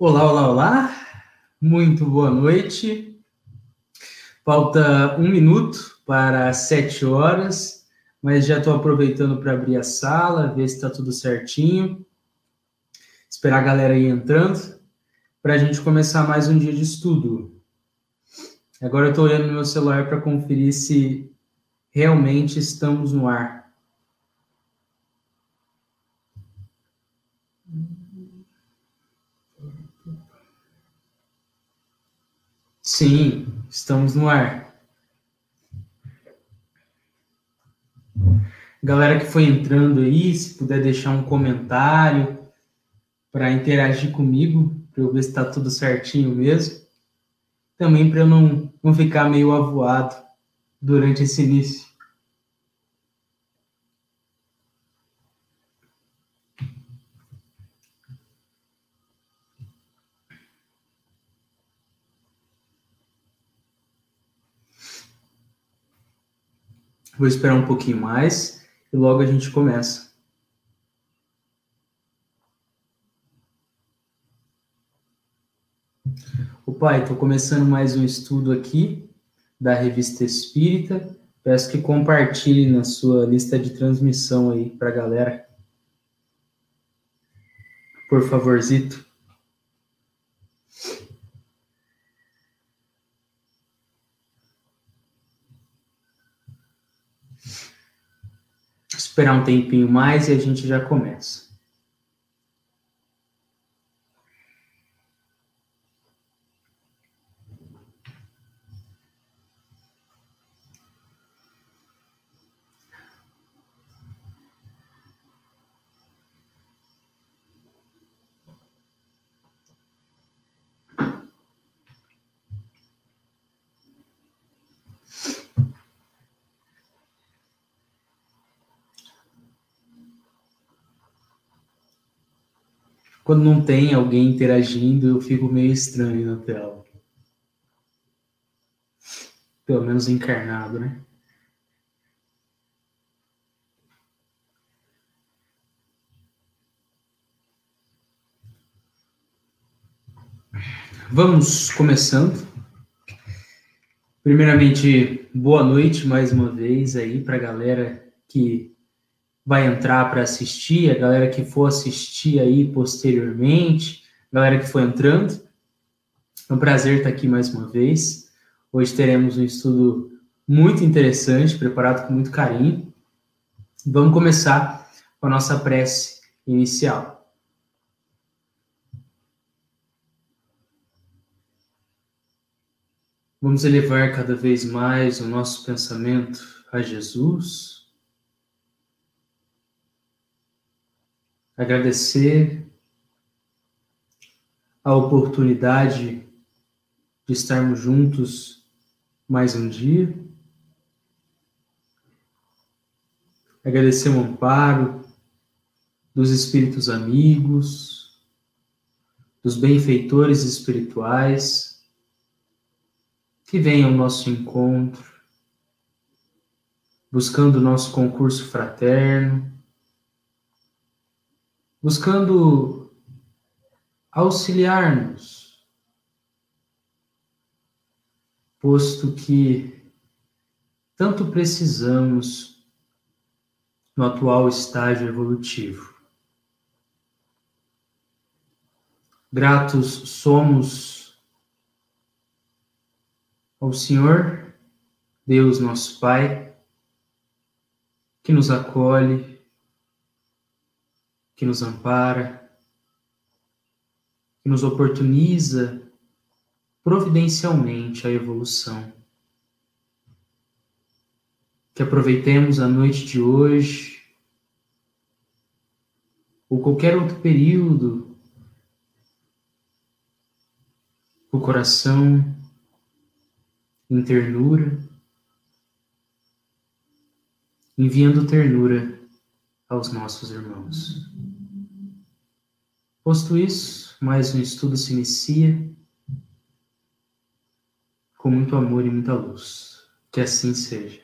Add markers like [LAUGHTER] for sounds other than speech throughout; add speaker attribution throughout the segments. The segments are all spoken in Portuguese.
Speaker 1: Olá, olá, olá. Muito boa noite. Falta um minuto para sete horas, mas já estou aproveitando para abrir a sala, ver se está tudo certinho. Esperar a galera aí entrando para a gente começar mais um dia de estudo. Agora eu estou olhando no meu celular para conferir se realmente estamos no ar. Sim, estamos no ar. Galera que foi entrando aí, se puder deixar um comentário para interagir comigo, para eu ver se está tudo certinho mesmo. Também para eu não, não ficar meio avoado durante esse início. Vou esperar um pouquinho mais e logo a gente começa. O pai, estou começando mais um estudo aqui da Revista Espírita. Peço que compartilhe na sua lista de transmissão aí para a galera. Por favorzito. Esperar um tempinho mais e a gente já começa. Quando não tem alguém interagindo, eu fico meio estranho na tela. Pelo menos encarnado, né? Vamos começando. Primeiramente, boa noite mais uma vez aí para a galera que vai entrar para assistir, a galera que for assistir aí posteriormente, a galera que for entrando. É um prazer estar aqui mais uma vez. Hoje teremos um estudo muito interessante, preparado com muito carinho. Vamos começar com a nossa prece inicial. Vamos elevar cada vez mais o nosso pensamento a Jesus agradecer a oportunidade de estarmos juntos mais um dia. Agradecer o amparo dos espíritos amigos, dos benfeitores espirituais que venham ao nosso encontro, buscando o nosso concurso fraterno buscando auxiliar-nos, posto que tanto precisamos no atual estágio evolutivo. Gratos somos ao Senhor, Deus nosso Pai, que nos acolhe, que nos ampara, que nos oportuniza providencialmente a evolução. Que aproveitemos a noite de hoje ou qualquer outro período o coração em ternura, enviando ternura aos nossos irmãos. Posto isso, mais um estudo se inicia com muito amor e muita luz. Que assim seja.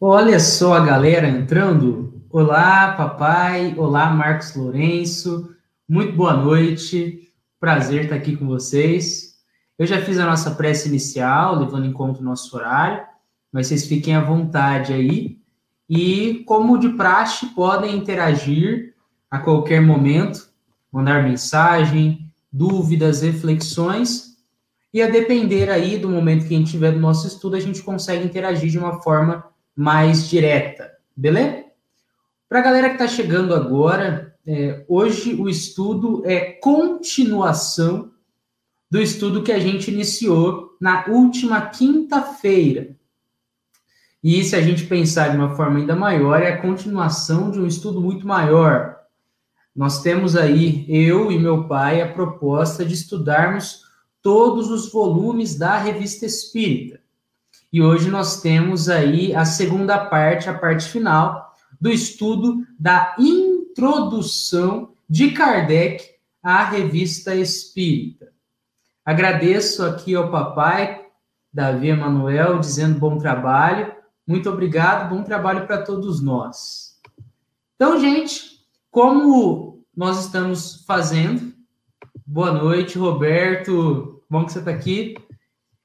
Speaker 1: Olha só a galera entrando. Olá, papai. Olá, Marcos Lourenço. muito boa noite. Prazer estar aqui com vocês. Eu já fiz a nossa prece inicial, levando em conta o nosso horário, mas vocês fiquem à vontade aí. E, como de praxe, podem interagir a qualquer momento, mandar mensagem, dúvidas, reflexões. E a depender aí do momento que a gente tiver do nosso estudo, a gente consegue interagir de uma forma mais direta, beleza? Para a galera que está chegando agora, é, hoje o estudo é continuação do estudo que a gente iniciou na última quinta-feira. E se a gente pensar de uma forma ainda maior, é a continuação de um estudo muito maior. Nós temos aí, eu e meu pai, a proposta de estudarmos todos os volumes da Revista Espírita. E hoje nós temos aí a segunda parte, a parte final, do estudo da introdução de Kardec à Revista Espírita. Agradeço aqui ao papai, Davi Emanuel, dizendo bom trabalho. Muito obrigado, bom trabalho para todos nós. Então, gente, como nós estamos fazendo, boa noite, Roberto, bom que você está aqui.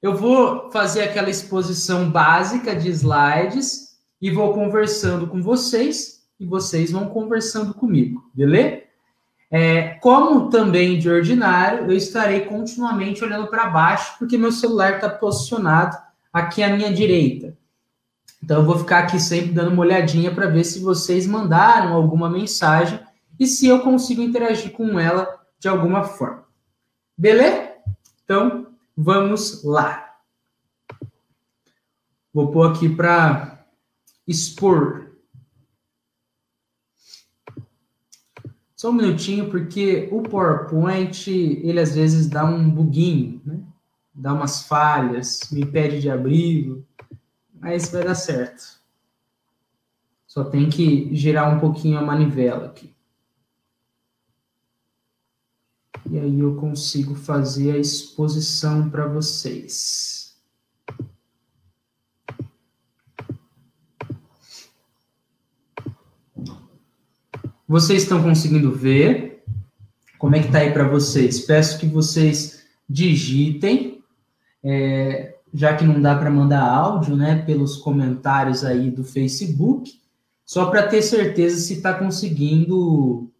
Speaker 1: Eu vou fazer aquela exposição básica de slides e vou conversando com vocês e vocês vão conversando comigo, beleza? É, como também de ordinário, eu estarei continuamente olhando para baixo, porque meu celular está posicionado aqui à minha direita. Então, eu vou ficar aqui sempre dando uma olhadinha para ver se vocês mandaram alguma mensagem e se eu consigo interagir com ela de alguma forma. Beleza? Então, vamos lá. Vou pôr aqui para expor. Só um minutinho, porque o PowerPoint, ele às vezes dá um buguinho, né? Dá umas falhas, me pede de abrir, mas vai dar certo. Só tem que girar um pouquinho a manivela aqui. E aí eu consigo fazer a exposição para vocês. Vocês estão conseguindo ver? Como é que tá aí para vocês? Peço que vocês digitem, é, já que não dá para mandar áudio, né, pelos comentários aí do Facebook, só para ter certeza se está conseguindo,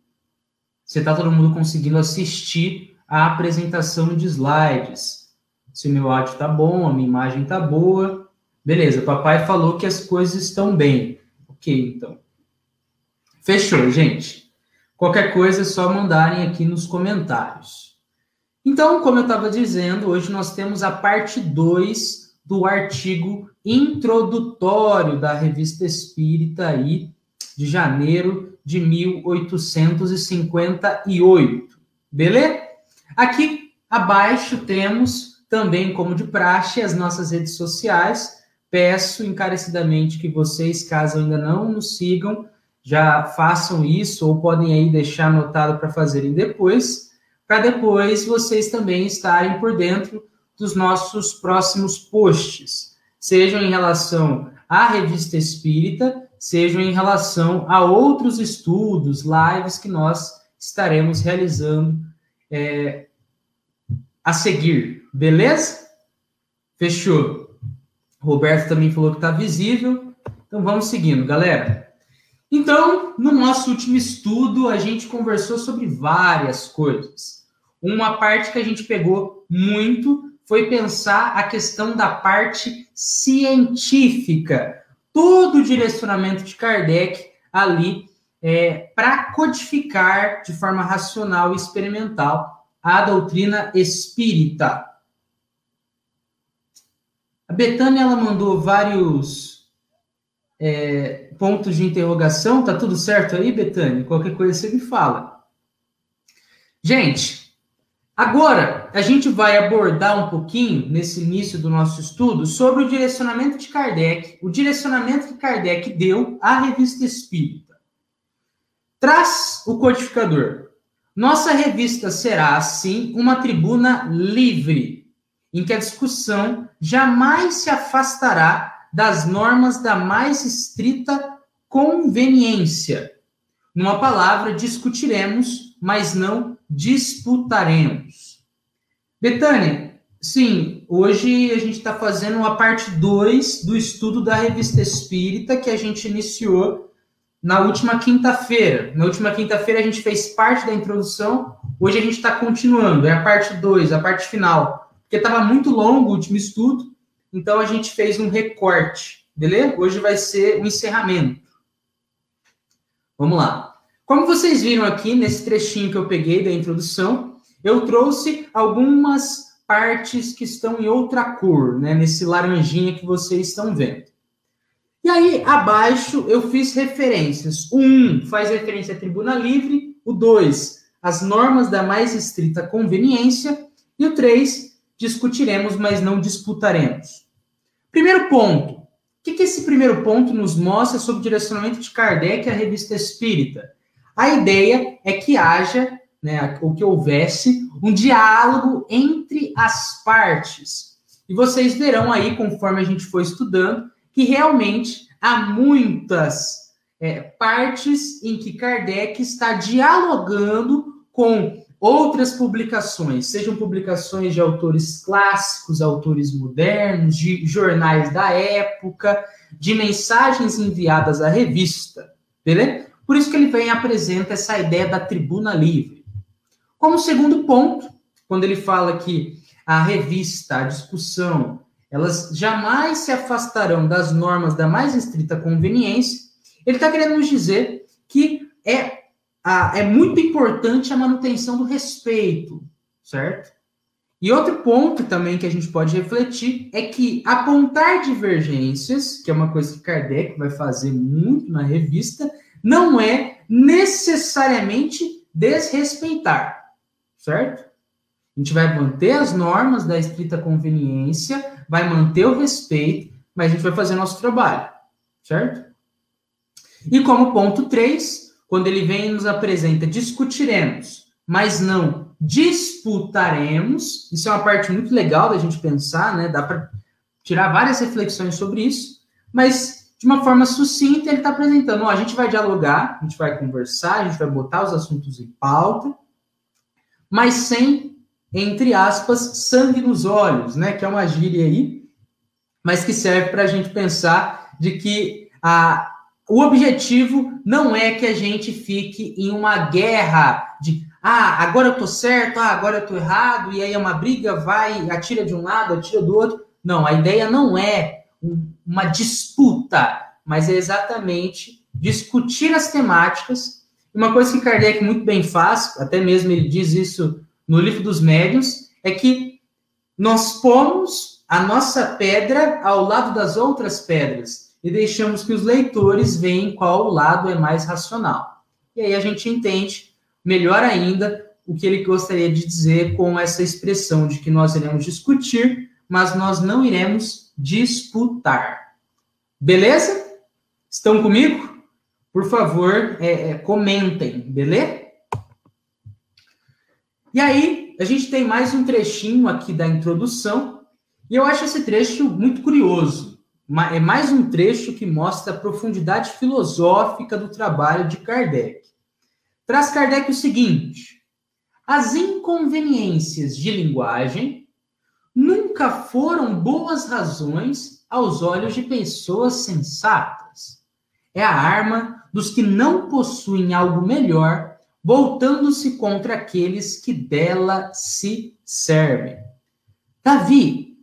Speaker 1: se está todo mundo conseguindo assistir a apresentação de slides. Se meu áudio está bom, a minha imagem está boa. Beleza, papai falou que as coisas estão bem. Ok, então. Fechou, gente. Qualquer coisa é só mandarem aqui nos comentários. Então, como eu estava dizendo, hoje nós temos a parte 2 do artigo introdutório da Revista Espírita aí, de janeiro de 1858. Beleza? Aqui abaixo temos também, como de praxe, as nossas redes sociais. Peço encarecidamente que vocês, caso ainda não nos sigam, já façam isso ou podem aí deixar anotado para fazerem depois, para depois vocês também estarem por dentro dos nossos próximos posts, sejam em relação à revista espírita, sejam em relação a outros estudos, lives que nós estaremos realizando é, a seguir, beleza? Fechou. Roberto também falou que está visível. Então vamos seguindo, galera. Então, no nosso último estudo, a gente conversou sobre várias coisas. Uma parte que a gente pegou muito foi pensar a questão da parte científica, todo o direcionamento de Kardec ali é, para codificar de forma racional e experimental a doutrina espírita. A Betânia ela mandou vários é, pontos de interrogação. Tá tudo certo aí, Betânia? Qualquer coisa você me fala. Gente, agora a gente vai abordar um pouquinho, nesse início do nosso estudo, sobre o direcionamento de Kardec, o direcionamento que Kardec deu à revista Espírita. Traz o codificador. Nossa revista será, assim, uma tribuna livre, em que a discussão jamais se afastará das normas da mais estrita conveniência. Numa palavra, discutiremos, mas não disputaremos. Betânia, sim, hoje a gente está fazendo a parte 2 do estudo da Revista Espírita que a gente iniciou na última quinta-feira. Na última quinta-feira a gente fez parte da introdução, hoje a gente está continuando, é a parte 2, a parte final. Porque estava muito longo o último estudo, então a gente fez um recorte, beleza? Hoje vai ser o um encerramento. Vamos lá. Como vocês viram aqui nesse trechinho que eu peguei da introdução, eu trouxe algumas partes que estão em outra cor, né? Nesse laranjinha que vocês estão vendo. E aí, abaixo, eu fiz referências. O 1 faz referência à tribuna livre, o 2, as normas da mais estrita conveniência, e o 3, discutiremos, mas não disputaremos. Primeiro ponto. O que, que esse primeiro ponto nos mostra sobre o direcionamento de Kardec à revista espírita? A ideia é que haja, né, ou que houvesse, um diálogo entre as partes. E vocês verão aí, conforme a gente for estudando, que realmente há muitas é, partes em que Kardec está dialogando com outras publicações, sejam publicações de autores clássicos, autores modernos, de jornais da época, de mensagens enviadas à revista, beleza? Por isso que ele vem e apresenta essa ideia da tribuna livre. Como segundo ponto, quando ele fala que a revista, a discussão, elas jamais se afastarão das normas da mais estrita conveniência, ele está querendo nos dizer que é, a, é muito importante a manutenção do respeito, certo? E outro ponto também que a gente pode refletir é que apontar divergências, que é uma coisa que Kardec vai fazer muito na revista, não é necessariamente desrespeitar, certo? A gente vai manter as normas da estrita conveniência, vai manter o respeito, mas a gente vai fazer nosso trabalho, certo? E como ponto 3, quando ele vem e nos apresenta discutiremos, mas não disputaremos, isso é uma parte muito legal da gente pensar, né? Dá para tirar várias reflexões sobre isso, mas de uma forma sucinta ele está apresentando, ó, a gente vai dialogar, a gente vai conversar, a gente vai botar os assuntos em pauta, mas sem entre aspas, sangue nos olhos, né? Que é uma gíria aí, mas que serve para a gente pensar de que a, o objetivo não é que a gente fique em uma guerra de ah, agora eu tô certo, ah, agora eu tô errado, e aí é uma briga, vai, atira de um lado, atira do outro. Não, a ideia não é uma disputa, mas é exatamente discutir as temáticas. Uma coisa que Kardec muito bem faz, até mesmo ele diz isso no livro dos médiuns é que nós pomos a nossa pedra ao lado das outras pedras e deixamos que os leitores vejam qual lado é mais racional. E aí a gente entende melhor ainda o que ele gostaria de dizer com essa expressão de que nós iremos discutir, mas nós não iremos disputar. Beleza? Estão comigo? Por favor, é, é, comentem, beleza? E aí, a gente tem mais um trechinho aqui da introdução, e eu acho esse trecho muito curioso. É mais um trecho que mostra a profundidade filosófica do trabalho de Kardec. Traz Kardec o seguinte: as inconveniências de linguagem nunca foram boas razões aos olhos de pessoas sensatas. É a arma dos que não possuem algo melhor voltando-se contra aqueles que dela se servem. Davi,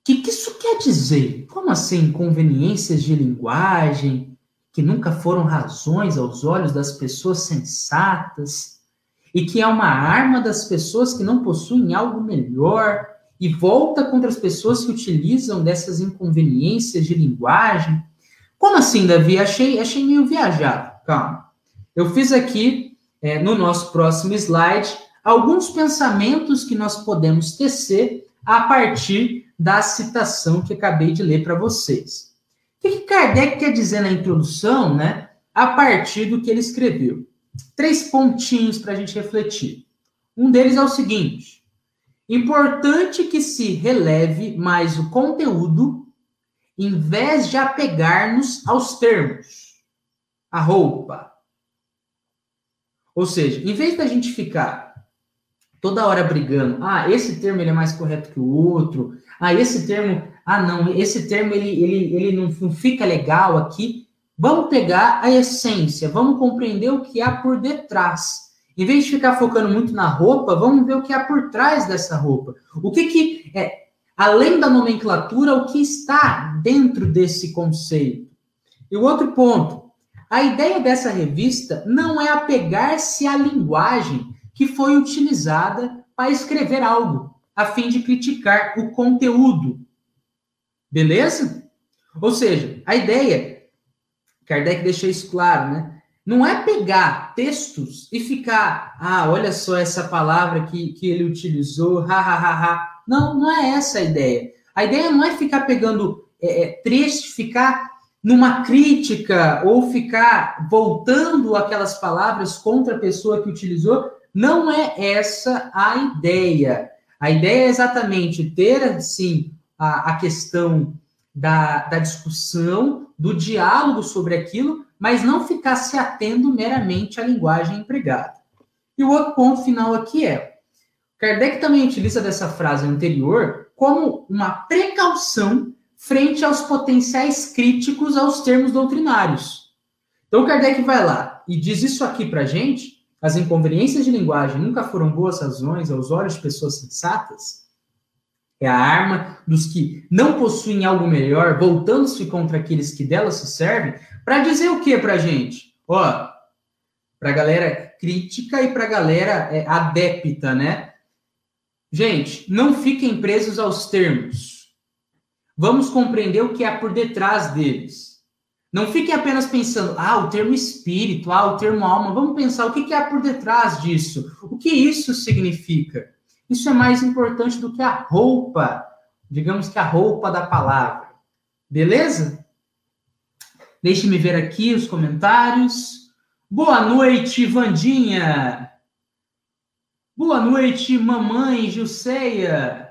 Speaker 1: o que, que isso quer dizer? Como assim conveniências de linguagem que nunca foram razões aos olhos das pessoas sensatas e que é uma arma das pessoas que não possuem algo melhor e volta contra as pessoas que utilizam dessas inconveniências de linguagem? Como assim, Davi? Achei, achei meio viajado. Calma. Eu fiz aqui é, no nosso próximo slide alguns pensamentos que nós podemos tecer a partir da citação que acabei de ler para vocês. O que, Kardec quer dizer na introdução, né? A partir do que ele escreveu. Três pontinhos para a gente refletir. Um deles é o seguinte: importante que se releve mais o conteúdo, em vez de apegar-nos aos termos. A roupa, Ou seja, em vez da gente ficar toda hora brigando, ah, esse termo ele é mais correto que o outro, ah, esse termo, ah, não, esse termo ele, ele, ele não, não fica legal aqui. Vamos pegar a essência, vamos compreender o que há por detrás. Em vez de ficar focando muito na roupa, vamos ver o que há por trás dessa roupa. O que que é, além da nomenclatura, o que está dentro desse conceito. E o outro ponto, a ideia dessa revista não é apegar-se à linguagem que foi utilizada para escrever algo, a fim de criticar o conteúdo. Beleza? Ou seja, a ideia, Kardec deixou isso claro, né? Não é pegar textos e ficar, ah, olha só essa palavra que, que ele utilizou, ha, ha, ha, ha. Não, não é essa a ideia. A ideia não é ficar pegando é, é, ficar numa crítica ou ficar voltando aquelas palavras contra a pessoa que utilizou. Não é essa a ideia. A ideia é exatamente ter, assim, a, a questão da, da discussão, do diálogo sobre aquilo, mas não ficar se atendo meramente à linguagem empregada. E o outro ponto final aqui é: Kardec também utiliza dessa frase anterior como uma precaução frente aos potenciais críticos aos termos doutrinários. Então, Kardec vai lá e diz isso aqui para gente: as inconveniências de linguagem nunca foram boas razões aos olhos de pessoas sensatas. É a arma dos que não possuem algo melhor, voltando-se contra aqueles que dela se servem, para dizer o que para gente? Ó, para galera crítica e para galera é, adepta, né? Gente, não fiquem presos aos termos. Vamos compreender o que há por detrás deles. Não fiquem apenas pensando, ah, o termo espírito, ah, o termo alma. Vamos pensar o que, que há por detrás disso. O que isso significa? Isso é mais importante do que a roupa, digamos que a roupa da palavra. Beleza? Deixe-me ver aqui os comentários. Boa noite, Vandinha. Boa noite, mamãe Gilceia.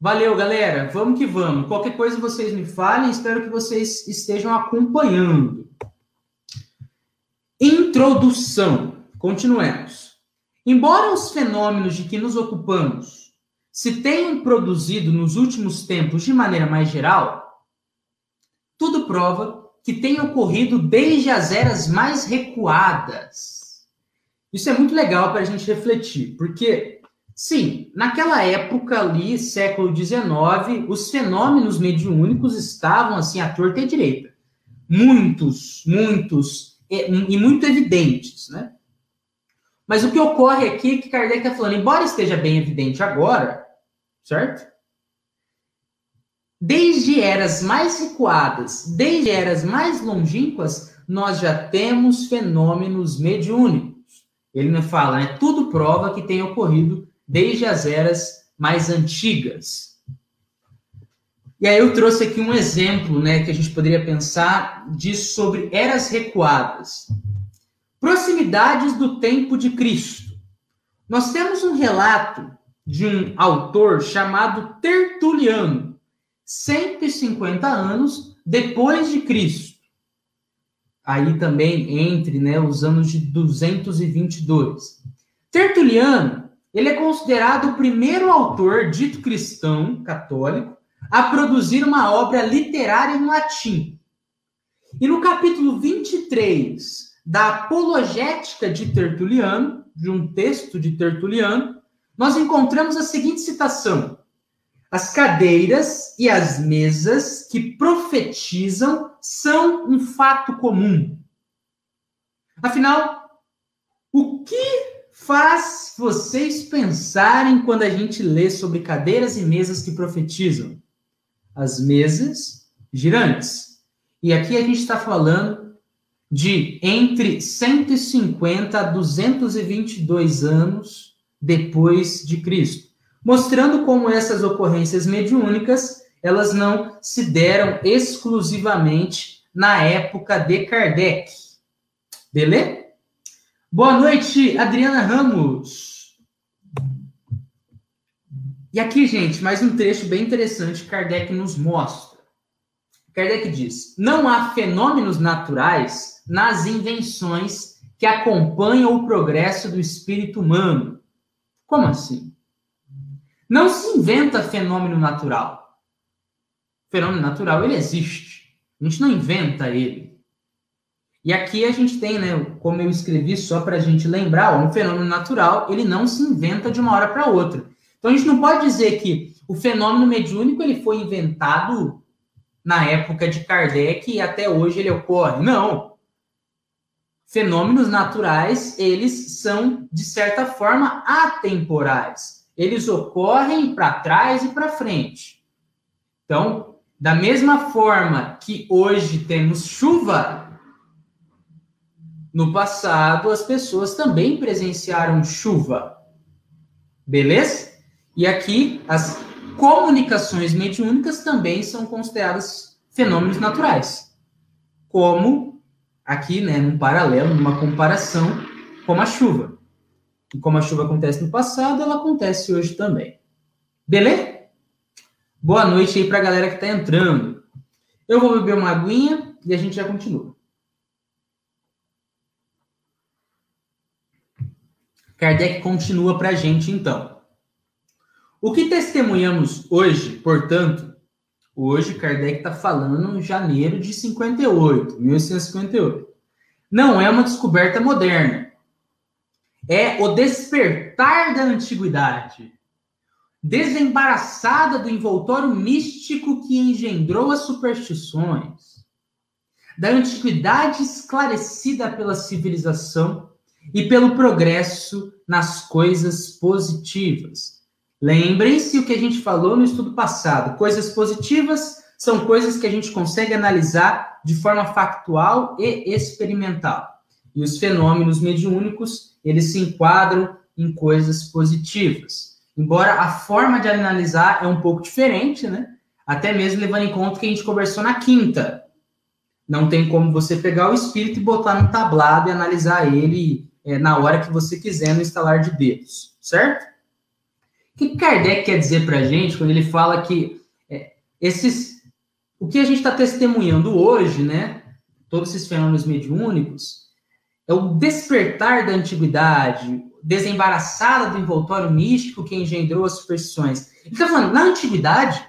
Speaker 1: Valeu, galera. Vamos que vamos. Qualquer coisa vocês me falem. Espero que vocês estejam acompanhando. Introdução. Continuemos. Embora os fenômenos de que nos ocupamos se tenham produzido nos últimos tempos de maneira mais geral, tudo prova que tem ocorrido desde as eras mais recuadas. Isso é muito legal para a gente refletir, porque, sim, naquela época ali, século XIX, os fenômenos mediúnicos estavam assim à torta e à direita. Muitos, muitos, e, e muito evidentes, né? Mas o que ocorre aqui é que Kardec está falando, embora esteja bem evidente agora, certo? Desde eras mais recuadas, desde eras mais longínquas, nós já temos fenômenos mediúnicos. Ele não fala, né? Tudo prova que tem ocorrido desde as eras mais antigas. E aí eu trouxe aqui um exemplo, né, que a gente poderia pensar disso sobre eras recuadas. Proximidades do tempo de Cristo. Nós temos um relato de um autor chamado Tertuliano 150 anos depois de Cristo. Aí também entre né, os anos de 222. Tertuliano, ele é considerado o primeiro autor dito cristão católico a produzir uma obra literária em latim. E no capítulo 23 da Apologética de Tertuliano, de um texto de Tertuliano, nós encontramos a seguinte citação: as cadeiras e as mesas que profetizam são um fato comum. Afinal, o que faz vocês pensarem quando a gente lê sobre cadeiras e mesas que profetizam? As mesas girantes. E aqui a gente está falando de entre 150 a 222 anos depois de Cristo mostrando como essas ocorrências mediúnicas elas não se deram exclusivamente na época de Kardec. Beleza? Boa noite, Adriana Ramos. E aqui, gente, mais um trecho bem interessante que Kardec nos mostra. Kardec diz: não há fenômenos naturais nas invenções que acompanham o progresso do espírito humano. Como assim? Não se inventa fenômeno natural. O fenômeno natural, ele existe. A gente não inventa ele. E aqui a gente tem, né, como eu escrevi só para a gente lembrar, um fenômeno natural, ele não se inventa de uma hora para outra. Então a gente não pode dizer que o fenômeno mediúnico ele foi inventado na época de Kardec e até hoje ele ocorre. Não. Fenômenos naturais, eles são de certa forma atemporais. Eles ocorrem para trás e para frente. Então, da mesma forma que hoje temos chuva, no passado, as pessoas também presenciaram chuva. Beleza? E aqui, as comunicações mediúnicas também são consideradas fenômenos naturais. Como, aqui, né, num paralelo, numa comparação, como a chuva. E como a chuva acontece no passado, ela acontece hoje também. Beleza? Boa noite aí para a galera que está entrando. Eu vou beber uma aguinha e a gente já continua. Kardec continua para a gente, então. O que testemunhamos hoje, portanto, hoje Kardec está falando em janeiro de 58, 1858, não é uma descoberta moderna. É o despertar da antiguidade, desembaraçada do envoltório místico que engendrou as superstições, da antiguidade esclarecida pela civilização e pelo progresso nas coisas positivas. Lembrem-se o que a gente falou no estudo passado. Coisas positivas são coisas que a gente consegue analisar de forma factual e experimental. E os fenômenos mediúnicos, eles se enquadram em coisas positivas. Embora a forma de analisar é um pouco diferente, né? Até mesmo levando em conta que a gente conversou na quinta. Não tem como você pegar o espírito e botar no tablado e analisar ele é, na hora que você quiser no instalar de dedos, certo? O que Kardec quer dizer para a gente quando ele fala que é, esses, o que a gente está testemunhando hoje, né? Todos esses fenômenos mediúnicos, é o despertar da antiguidade, desembaraçada do envoltório místico que engendrou as superstições. Ele está falando, na antiguidade,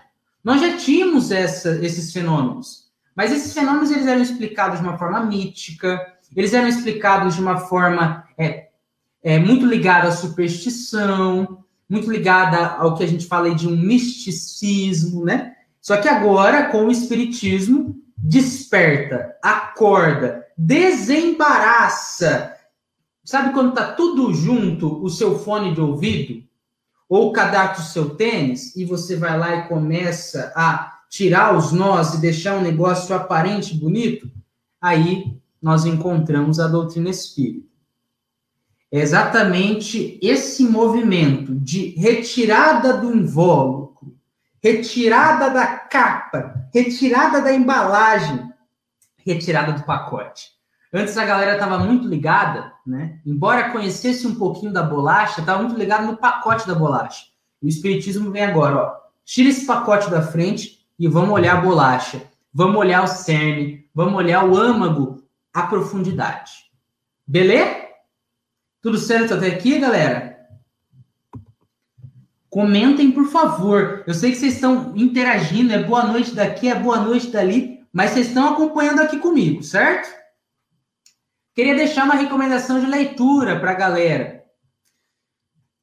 Speaker 1: nós já tínhamos essa, esses fenômenos, mas esses fenômenos eles eram explicados de uma forma mítica, eles eram explicados de uma forma é, é, muito ligada à superstição, muito ligada ao que a gente fala de um misticismo, né? Só que agora, com o espiritismo, desperta, acorda, desembaraça. Sabe quando tá tudo junto, o seu fone de ouvido? Ou o cadastro do seu tênis, e você vai lá e começa a tirar os nós e deixar um negócio aparente bonito? Aí nós encontramos a doutrina espírita. É exatamente esse movimento de retirada do invólucro, retirada da capa, retirada da embalagem, retirada do pacote. Antes a galera estava muito ligada, né? Embora conhecesse um pouquinho da bolacha, estava muito ligado no pacote da bolacha. O espiritismo vem agora, ó. Tira esse pacote da frente e vamos olhar a bolacha. Vamos olhar o cerne, vamos olhar o âmago a profundidade. Beleza? Tudo certo até aqui, galera? Comentem, por favor. Eu sei que vocês estão interagindo, é boa noite daqui, é boa noite dali, mas vocês estão acompanhando aqui comigo, certo? Queria deixar uma recomendação de leitura para a galera.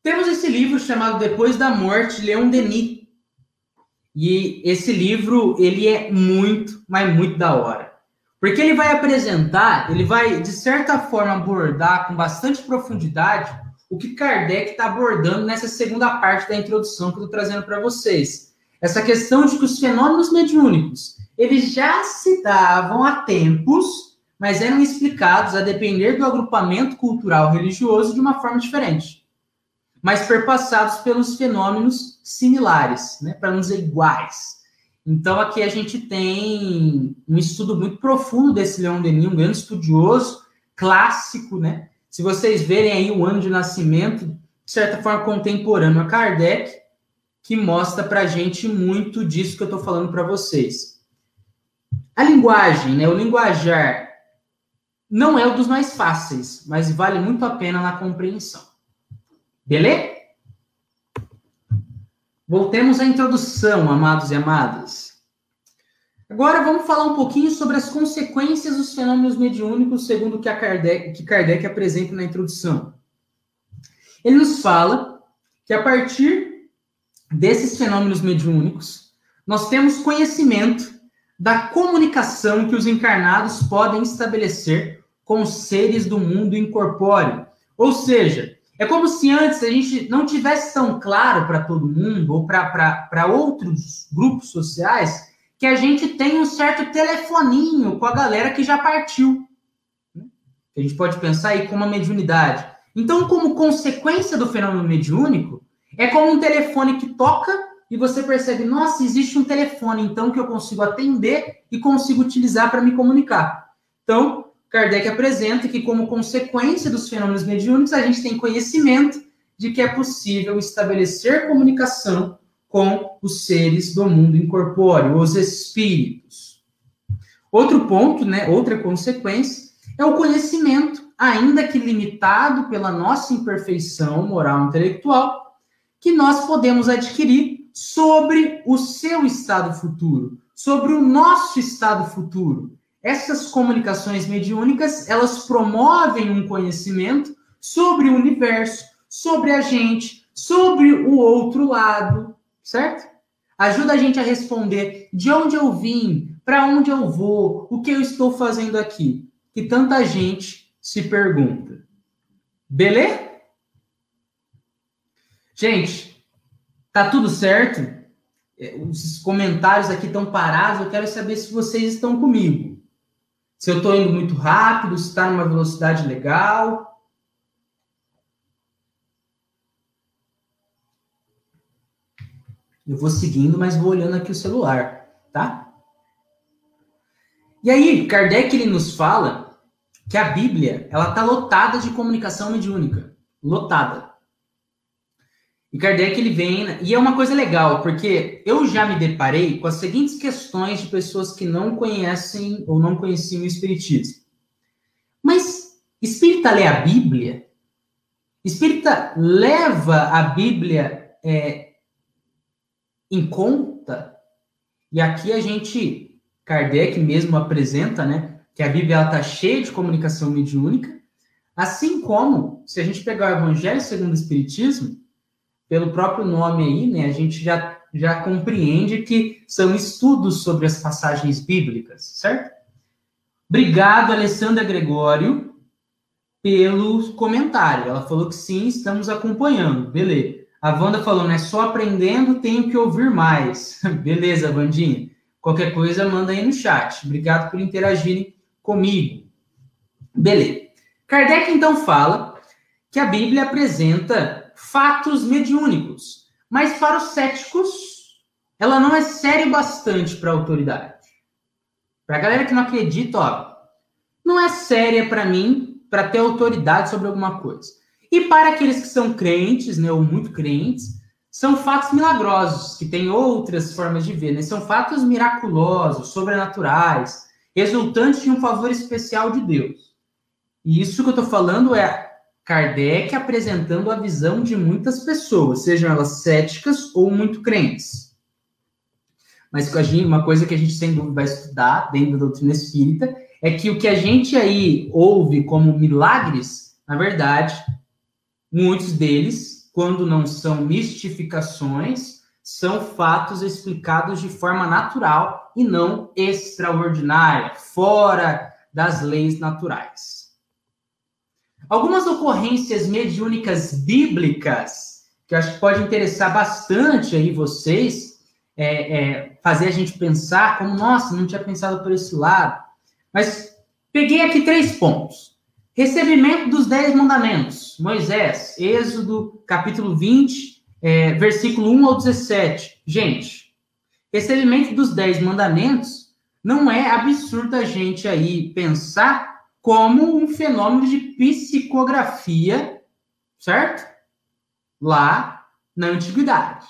Speaker 1: Temos esse livro chamado Depois da Morte, Leon Denis. E esse livro, ele é muito, mas muito da hora. Porque ele vai apresentar, ele vai, de certa forma, abordar com bastante profundidade o que Kardec está abordando nessa segunda parte da introdução que eu estou trazendo para vocês. Essa questão de que os fenômenos mediúnicos, eles já se davam há tempos, mas eram explicados a depender do agrupamento cultural religioso de uma forma diferente. Mas perpassados pelos fenômenos similares, né, para não dizer iguais. Então, aqui a gente tem um estudo muito profundo desse Leon Denis, um grande estudioso, clássico, né? Se vocês verem aí o ano de nascimento, de certa forma contemporâneo a Kardec, que mostra para a gente muito disso que eu estou falando para vocês. A linguagem, né? O linguajar não é o dos mais fáceis, mas vale muito a pena na compreensão. Beleza? Voltemos à introdução, amados e amadas. Agora vamos falar um pouquinho sobre as consequências dos fenômenos mediúnicos, segundo que, que Kardec apresenta na introdução. Ele nos fala que a partir desses fenômenos mediúnicos, nós temos conhecimento da comunicação que os encarnados podem estabelecer com os seres do mundo incorpóreo. Ou seja, é como se antes a gente não tivesse tão claro para todo mundo ou para outros grupos sociais que a gente tem um certo telefoninho com a galera que já partiu. Né? A gente pode pensar aí como uma mediunidade. Então, como consequência do fenômeno mediúnico, é como um telefone que toca e você percebe, nossa, existe um telefone, então, que eu consigo atender e consigo utilizar para me comunicar. Então, Kardec apresenta que, como consequência dos fenômenos mediúnicos, a gente tem conhecimento de que é possível estabelecer comunicação com os seres do mundo incorpóreo, os espíritos. Outro ponto, né, outra consequência, é o conhecimento, ainda que limitado pela nossa imperfeição moral e intelectual, que nós podemos adquirir sobre o seu estado futuro, sobre o nosso estado futuro. Essas comunicações mediúnicas, elas promovem um conhecimento sobre o universo, sobre a gente, sobre o outro lado, certo? Ajuda a gente a responder de onde eu vim, para onde eu vou, o que eu estou fazendo aqui, que tanta gente se pergunta. Beleza? Gente, tá tudo certo? É, os comentários aqui estão parados, eu quero saber se vocês estão comigo. Se eu estou indo muito rápido, se está numa velocidade legal. Eu vou seguindo, mas vou olhando aqui o celular, tá? E aí, Kardec ele nos fala que a Bíblia, ela tá lotada de comunicação mediúnica, lotada. E Kardec ele vem, e é uma coisa legal, porque eu já me deparei com as seguintes questões de pessoas que não conhecem ou não conheciam o espiritismo. Mas espírita lê a Bíblia? Espírita leva a Bíblia é, em conta, e aqui a gente, Kardec mesmo apresenta, né, que a Bíblia está cheia de comunicação mediúnica, assim como, se a gente pegar o Evangelho segundo o Espiritismo, pelo próprio nome aí, né, a gente já, já compreende que são estudos sobre as passagens bíblicas, certo? Obrigado, Alessandra Gregório, pelo comentário. Ela falou que sim, estamos acompanhando. Beleza. A Wanda falou, né? Só aprendendo, tenho que ouvir mais. [LAUGHS] Beleza, Vandinha. Qualquer coisa, manda aí no chat. Obrigado por interagirem comigo. Beleza. Kardec, então, fala que a Bíblia apresenta fatos mediúnicos, mas para os céticos, ela não é séria bastante para a autoridade. Para a galera que não acredita, ó, não é séria para mim para ter autoridade sobre alguma coisa. E para aqueles que são crentes, né, ou muito crentes, são fatos milagrosos, que têm outras formas de ver, né? São fatos miraculosos, sobrenaturais, resultantes de um favor especial de Deus. E isso que eu estou falando é Kardec apresentando a visão de muitas pessoas, sejam elas céticas ou muito crentes. Mas uma coisa que a gente sem dúvida vai estudar dentro da doutrina espírita é que o que a gente aí ouve como milagres, na verdade, Muitos deles, quando não são mistificações, são fatos explicados de forma natural e não extraordinária, fora das leis naturais. Algumas ocorrências mediúnicas bíblicas, que eu acho que pode interessar bastante aí vocês, é, é, fazer a gente pensar como, nossa, não tinha pensado por esse lado. Mas peguei aqui três pontos. Recebimento dos dez mandamentos. Moisés, Êxodo, capítulo 20, é, versículo 1 ao 17. Gente, recebimento dos dez mandamentos não é absurdo a gente aí pensar como um fenômeno de psicografia, certo? Lá na antiguidade.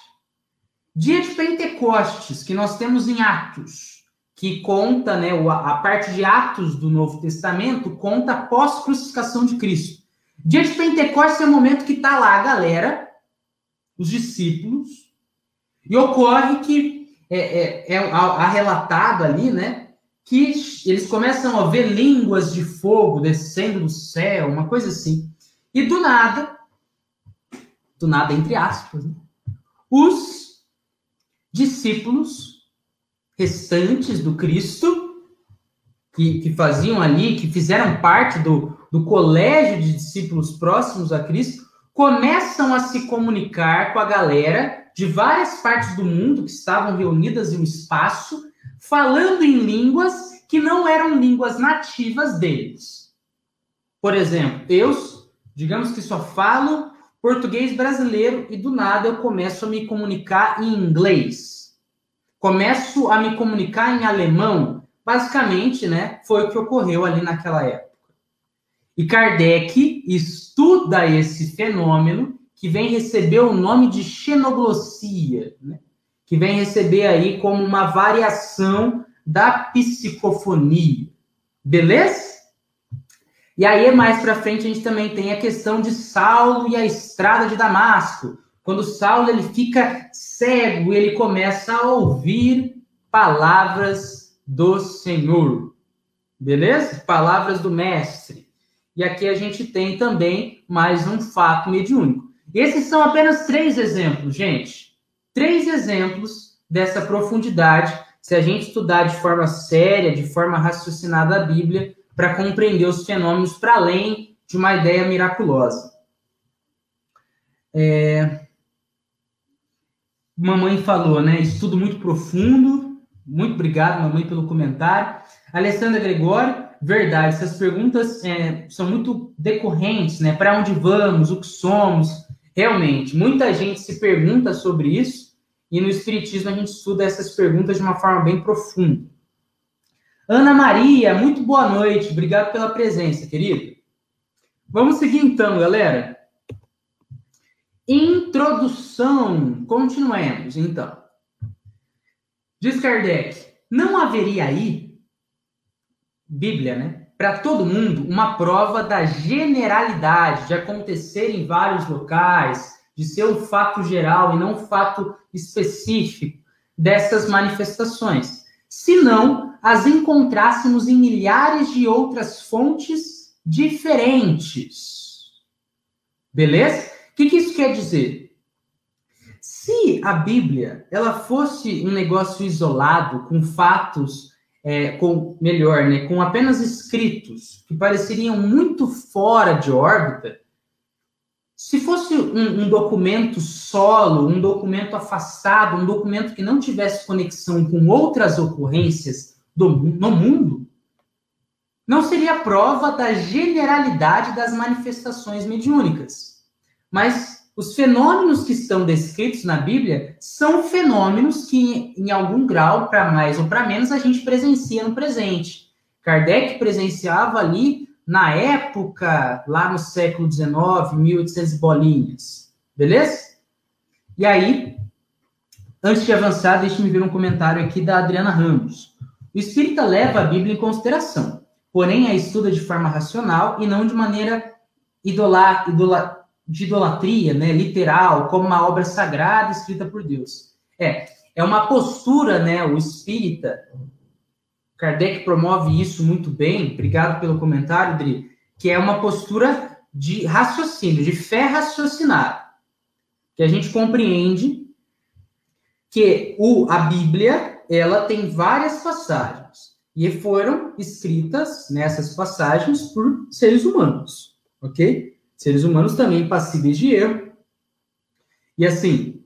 Speaker 1: Dia de Pentecostes, que nós temos em Atos, que conta, né, a parte de Atos do Novo Testamento conta a pós-crucificação de Cristo. Dia de Pentecostes é o momento que está lá a galera, os discípulos, e ocorre que é, é, é a, relatado ali, né, que eles começam a ver línguas de fogo descendo do céu, uma coisa assim. E do nada, do nada entre aspas, né, os discípulos restantes do Cristo, que, que faziam ali, que fizeram parte do, do colégio de discípulos próximos a Cristo, começam a se comunicar com a galera de várias partes do mundo que estavam reunidas em um espaço, falando em línguas que não eram línguas nativas deles. Por exemplo, eu, digamos que só falo português brasileiro e do nada eu começo a me comunicar em inglês começo a me comunicar em alemão. Basicamente, né, foi o que ocorreu ali naquela época. E Kardec estuda esse fenômeno que vem receber o nome de xenoglossia, né? que vem receber aí como uma variação da psicofonia. Beleza? E aí, mais para frente, a gente também tem a questão de Saulo e a estrada de Damasco, quando Saulo ele fica cego, ele começa a ouvir palavras do Senhor. Beleza? Palavras do mestre. E aqui a gente tem também mais um fato mediúnico. Esses são apenas três exemplos, gente. Três exemplos dessa profundidade, se a gente estudar de forma séria, de forma raciocinada a Bíblia, para compreender os fenômenos para além de uma ideia miraculosa. É, mamãe falou, né? Estudo muito profundo. Muito obrigado, mamãe, pelo comentário. Alessandra Gregório, verdade, essas perguntas é, são muito decorrentes, né? Para onde vamos, o que somos. Realmente, muita gente se pergunta sobre isso e no Espiritismo a gente estuda essas perguntas de uma forma bem profunda. Ana Maria, muito boa noite. Obrigado pela presença, querida. Vamos seguir então, galera. Introdução. Continuemos, então. Diz Kardec: não haveria aí, Bíblia, né? Para todo mundo, uma prova da generalidade, de acontecer em vários locais, de ser um fato geral e não um fato específico dessas manifestações. Se não as encontrássemos em milhares de outras fontes diferentes. Beleza? que, que isso quer dizer? Se a Bíblia ela fosse um negócio isolado, com fatos, é, com melhor, né, com apenas escritos que pareceriam muito fora de órbita, se fosse um, um, documento solo, um documento afastado, um documento que não tivesse conexão com outras ocorrências do, no mundo, não seria prova da generalidade das manifestações mediúnicas. Mas os fenômenos que estão descritos na Bíblia são fenômenos que, em algum grau, para mais ou para menos, a gente presencia no presente. Kardec presenciava ali na época, lá no século XIX, 1800 bolinhas. Beleza? E aí, antes de avançar, deixe-me ver um comentário aqui da Adriana Ramos. O espírita leva a Bíblia em consideração, porém a estuda de forma racional e não de maneira idolar, de idolatria, né, literal, como uma obra sagrada escrita por Deus. É, é uma postura, né, o espírita. Kardec promove isso muito bem. Obrigado pelo comentário, Dri. Que é uma postura de raciocínio, de fé raciocinada. Que a gente compreende que o, a Bíblia, ela tem várias passagens. E foram escritas nessas passagens por seres humanos, ok? Seres humanos também passíveis de erro. E assim,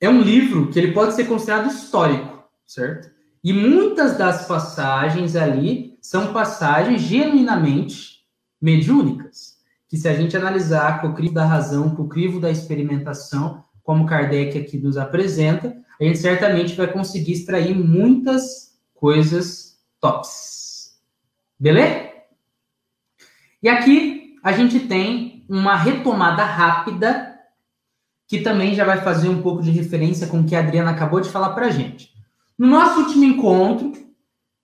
Speaker 1: é um livro que ele pode ser considerado histórico, certo? E muitas das passagens ali são passagens genuinamente mediúnicas, que se a gente analisar com o crivo da razão, com o crivo da experimentação, como Kardec aqui nos apresenta, a gente certamente vai conseguir extrair muitas coisas tops. Beleza? E aqui a gente tem uma retomada rápida, que também já vai fazer um pouco de referência com o que a Adriana acabou de falar para a gente. No nosso último encontro,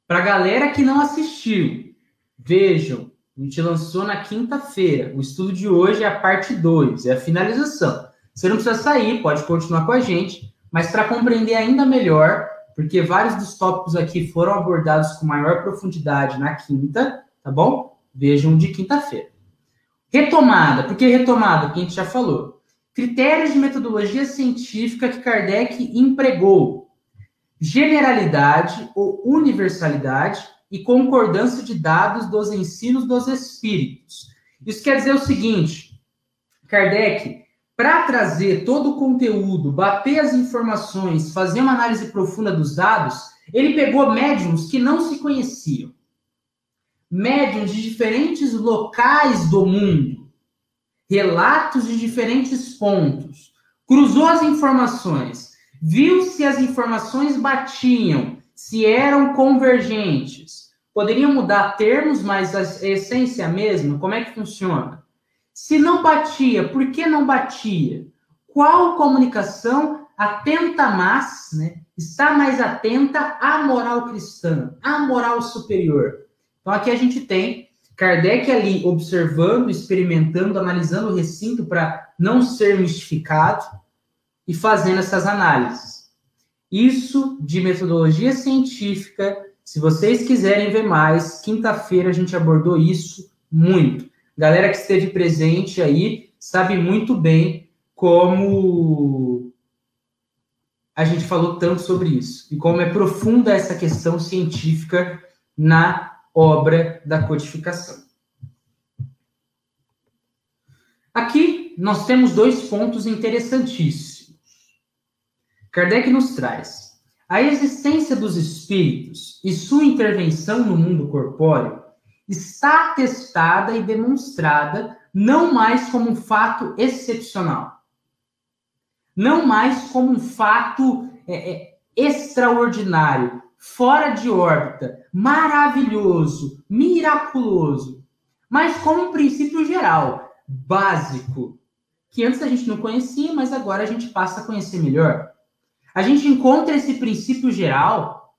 Speaker 1: Para a galera que não assistiu, vejam, a gente lançou na quinta-feira. O estudo de hoje é a parte 2, é a finalização. Você não precisa sair, pode continuar com a gente, mas para compreender ainda melhor, porque vários dos tópicos aqui foram abordados com maior profundidade na quinta, tá bom? Vejam de quinta-feira. Retomada, por que retomada? Porque a gente já falou. Critérios de metodologia científica que Kardec empregou. Generalidade ou universalidade e concordância de dados dos ensinos dos espíritos. Isso quer dizer o seguinte: Kardec, para trazer todo o conteúdo, bater as informações, fazer uma análise profunda dos dados, ele pegou médiums que não se conheciam. Médiums de diferentes locais do mundo, relatos de diferentes pontos, cruzou as informações, viu se as informações batiam, se eram convergentes Poderiam mudar termos, mas a essência é a mesma? Como é que funciona? Se não batia, por que não batia? Qual comunicação atenta mais, né? Está mais atenta à moral cristã, à moral superior. Então aqui a gente tem Kardec ali observando, experimentando, analisando o recinto para não ser mistificado e fazendo essas análises. Isso de metodologia científica se vocês quiserem ver mais, quinta-feira a gente abordou isso muito. Galera que esteve presente aí sabe muito bem como a gente falou tanto sobre isso e como é profunda essa questão científica na obra da codificação. Aqui nós temos dois pontos interessantíssimos. Kardec nos traz a existência dos espíritos e sua intervenção no mundo corpóreo está atestada e demonstrada não mais como um fato excepcional, não mais como um fato é, é, extraordinário, fora de órbita, maravilhoso, miraculoso, mas como um princípio geral, básico, que antes a gente não conhecia, mas agora a gente passa a conhecer melhor. A gente encontra esse princípio geral.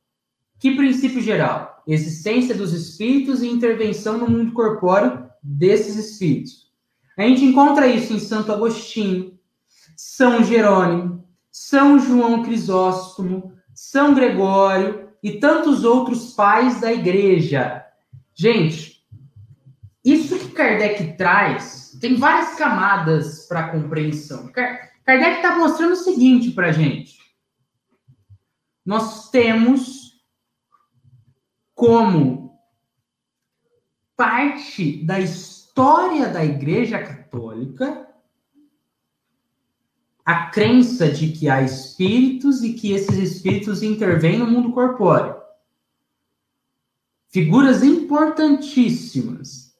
Speaker 1: Que princípio geral? Existência dos espíritos e intervenção no mundo corpóreo desses espíritos. A gente encontra isso em Santo Agostinho, São Jerônimo, São João Crisóstomo, São Gregório e tantos outros pais da igreja. Gente, isso que Kardec traz tem várias camadas para compreensão. Kardec está mostrando o seguinte para gente nós temos como parte da história da Igreja Católica a crença de que há espíritos e que esses espíritos intervêm no mundo corpóreo. Figuras importantíssimas.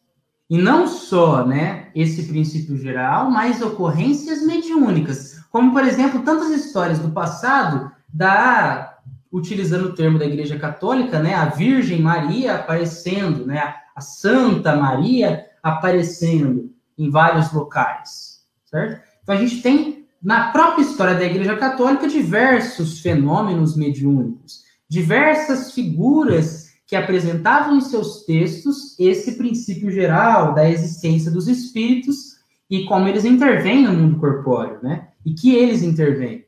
Speaker 1: E não só, né, esse princípio geral, mas ocorrências mediúnicas, como por exemplo, tantas histórias do passado da utilizando o termo da Igreja Católica, né, a Virgem Maria aparecendo, né, a Santa Maria aparecendo em vários locais, certo? Então a gente tem na própria história da Igreja Católica diversos fenômenos mediúnicos, diversas figuras que apresentavam em seus textos esse princípio geral da existência dos espíritos e como eles intervêm no mundo corpóreo, né? E que eles intervêm.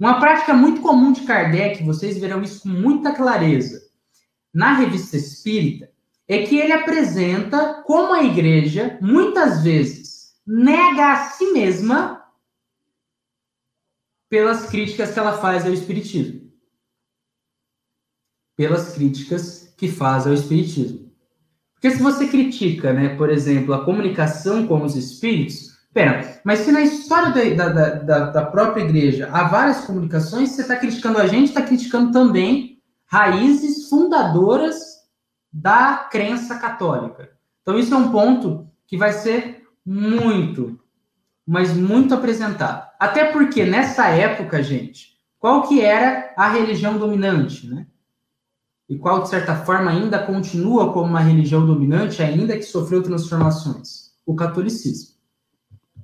Speaker 1: Uma prática muito comum de Kardec, vocês verão isso com muita clareza, na revista espírita, é que ele apresenta como a igreja, muitas vezes, nega a si mesma pelas críticas que ela faz ao espiritismo. Pelas críticas que faz ao espiritismo. Porque se você critica, né, por exemplo, a comunicação com os espíritos, Pera, mas se na história da, da, da, da própria igreja há várias comunicações, você está criticando a gente, está criticando também raízes fundadoras da crença católica. Então, isso é um ponto que vai ser muito, mas muito apresentado. Até porque nessa época, gente, qual que era a religião dominante, né? E qual, de certa forma, ainda continua como uma religião dominante, ainda que sofreu transformações? O catolicismo.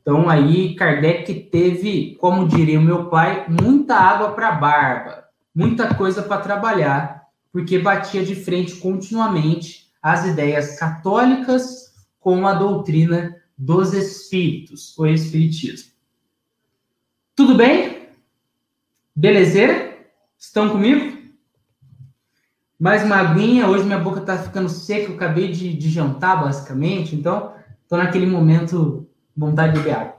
Speaker 1: Então aí Kardec teve, como diria o meu pai, muita água para barba, muita coisa para trabalhar, porque batia de frente continuamente às ideias católicas com a doutrina dos espíritos, o espiritismo. Tudo bem? Belezeira? Estão comigo? Mais uma aguinha, hoje minha boca tá ficando seca, eu acabei de, de jantar, basicamente, então tô naquele momento, vontade de beber água.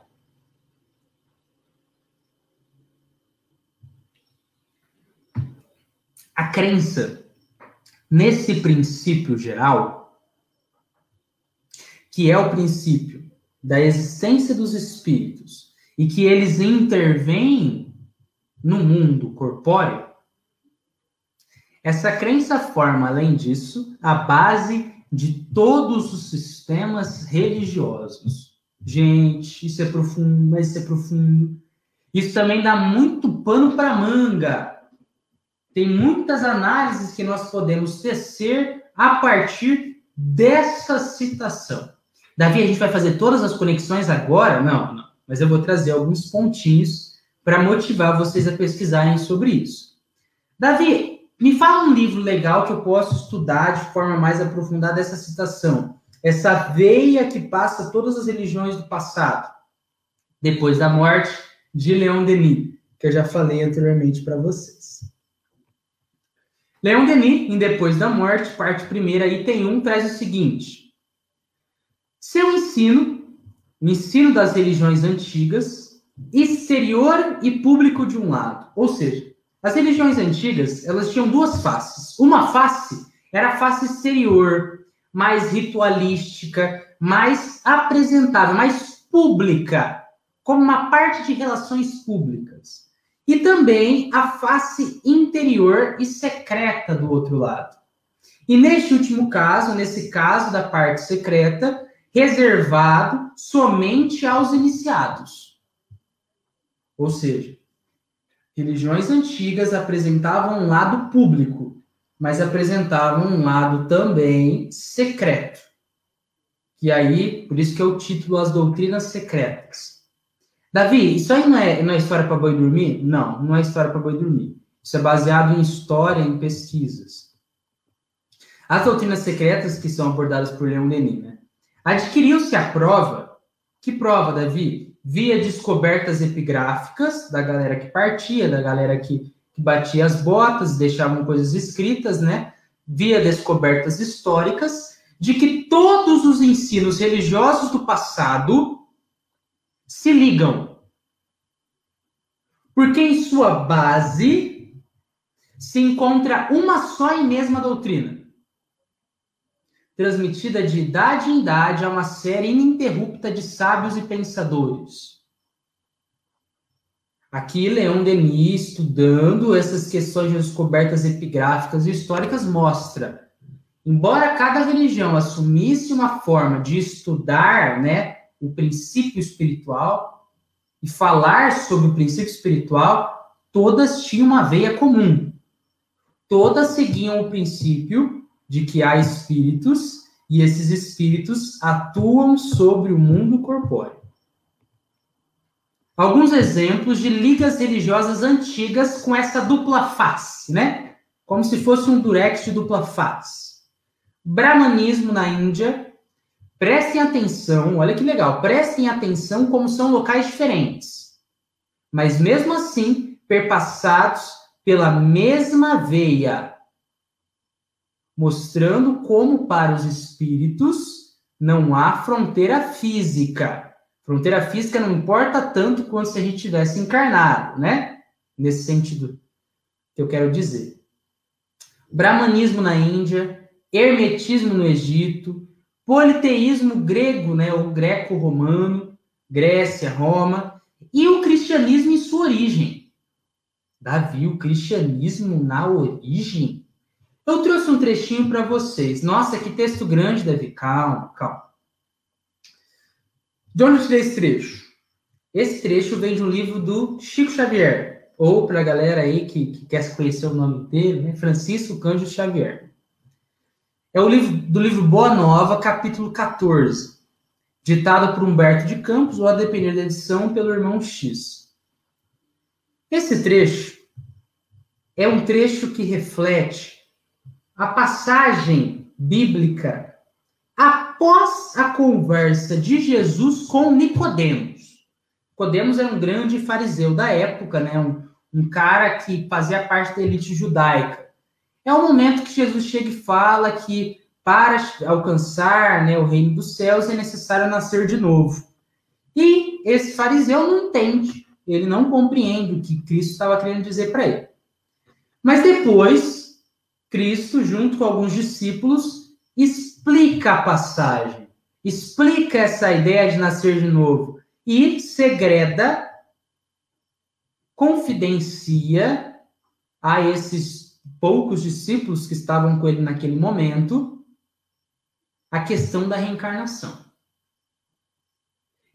Speaker 1: A crença nesse princípio geral, que é o princípio da existência dos espíritos e que eles intervêm no mundo corpóreo, essa crença forma, além disso, a base de todos os sistemas religiosos. Gente, isso é profundo, mas isso é profundo. Isso também dá muito pano para manga. Tem muitas análises que nós podemos tecer a partir dessa citação. Davi, a gente vai fazer todas as conexões agora? Não, não. Mas eu vou trazer alguns pontinhos para motivar vocês a pesquisarem sobre isso. Davi, me fala um livro legal que eu posso estudar de forma mais aprofundada essa citação. Essa veia que passa todas as religiões do passado. Depois da morte de Leon Denis, que eu já falei anteriormente para vocês. Leon Denis, em Depois da Morte, parte primeira, item 1, traz o seguinte. Seu ensino, o ensino das religiões antigas, exterior e público de um lado. Ou seja, as religiões antigas, elas tinham duas faces. Uma face era a face exterior, mais ritualística, mais apresentável, mais pública, como uma parte de relações públicas. E também a face interior e secreta do outro lado. E neste último caso, nesse caso da parte secreta, reservado somente aos iniciados. Ou seja, religiões antigas apresentavam um lado público, mas apresentavam um lado também secreto. E aí, por isso que é o título As Doutrinas Secretas. Davi, isso aí não é, não é história para boi dormir? Não, não é história para boi dormir. Isso é baseado em história, em pesquisas. As doutrinas secretas que são abordadas por Leon Denis, né? Adquiriu-se a prova. Que prova, Davi? via descobertas epigráficas da galera que partia, da galera que, que batia as botas, deixavam coisas escritas, né? Via descobertas históricas de que todos os ensinos religiosos do passado se ligam. Porque em sua base se encontra uma só e mesma doutrina transmitida de idade em idade a uma série ininterrupta de sábios e pensadores. Aqui, Leon Denis, estudando essas questões de descobertas epigráficas e históricas, mostra, embora cada religião assumisse uma forma de estudar né, o princípio espiritual e falar sobre o princípio espiritual, todas tinham uma veia comum. Todas seguiam o princípio de que há espíritos e esses espíritos atuam sobre o mundo corpóreo. Alguns exemplos de ligas religiosas antigas com essa dupla face, né? Como se fosse um durex de dupla face. Brahmanismo na Índia. Prestem atenção, olha que legal, prestem atenção como são locais diferentes. Mas mesmo assim, perpassados pela mesma veia mostrando como para os espíritos não há fronteira física. Fronteira física não importa tanto quanto se a gente tivesse encarnado, né? Nesse sentido que eu quero dizer. Brahmanismo na Índia, hermetismo no Egito, politeísmo grego, né, o greco-romano, Grécia, Roma, e o cristianismo em sua origem. Davi, o cristianismo na origem eu trouxe um trechinho para vocês. Nossa, que texto grande, Davi. Calma, calma. De onde eu tirei esse trecho? Esse trecho vem de um livro do Chico Xavier, ou para a galera aí que, que, quer conhecer o nome inteiro, né? Francisco Cândido Xavier. É o livro do livro Boa Nova, capítulo 14, ditado por Humberto de Campos, ou a depender da edição, pelo irmão X. Esse trecho é um trecho que reflete a passagem bíblica após a conversa de Jesus com Nicodemos. Nicodemos era um grande fariseu da época, né? Um, um cara que fazia parte da elite judaica. É o momento que Jesus chega e fala que para alcançar né, o reino dos céus é necessário nascer de novo. E esse fariseu não entende, ele não compreende o que Cristo estava querendo dizer para ele. Mas depois, Cristo, junto com alguns discípulos, explica a passagem, explica essa ideia de nascer de novo e segreda, confidencia a esses poucos discípulos que estavam com ele naquele momento a questão da reencarnação.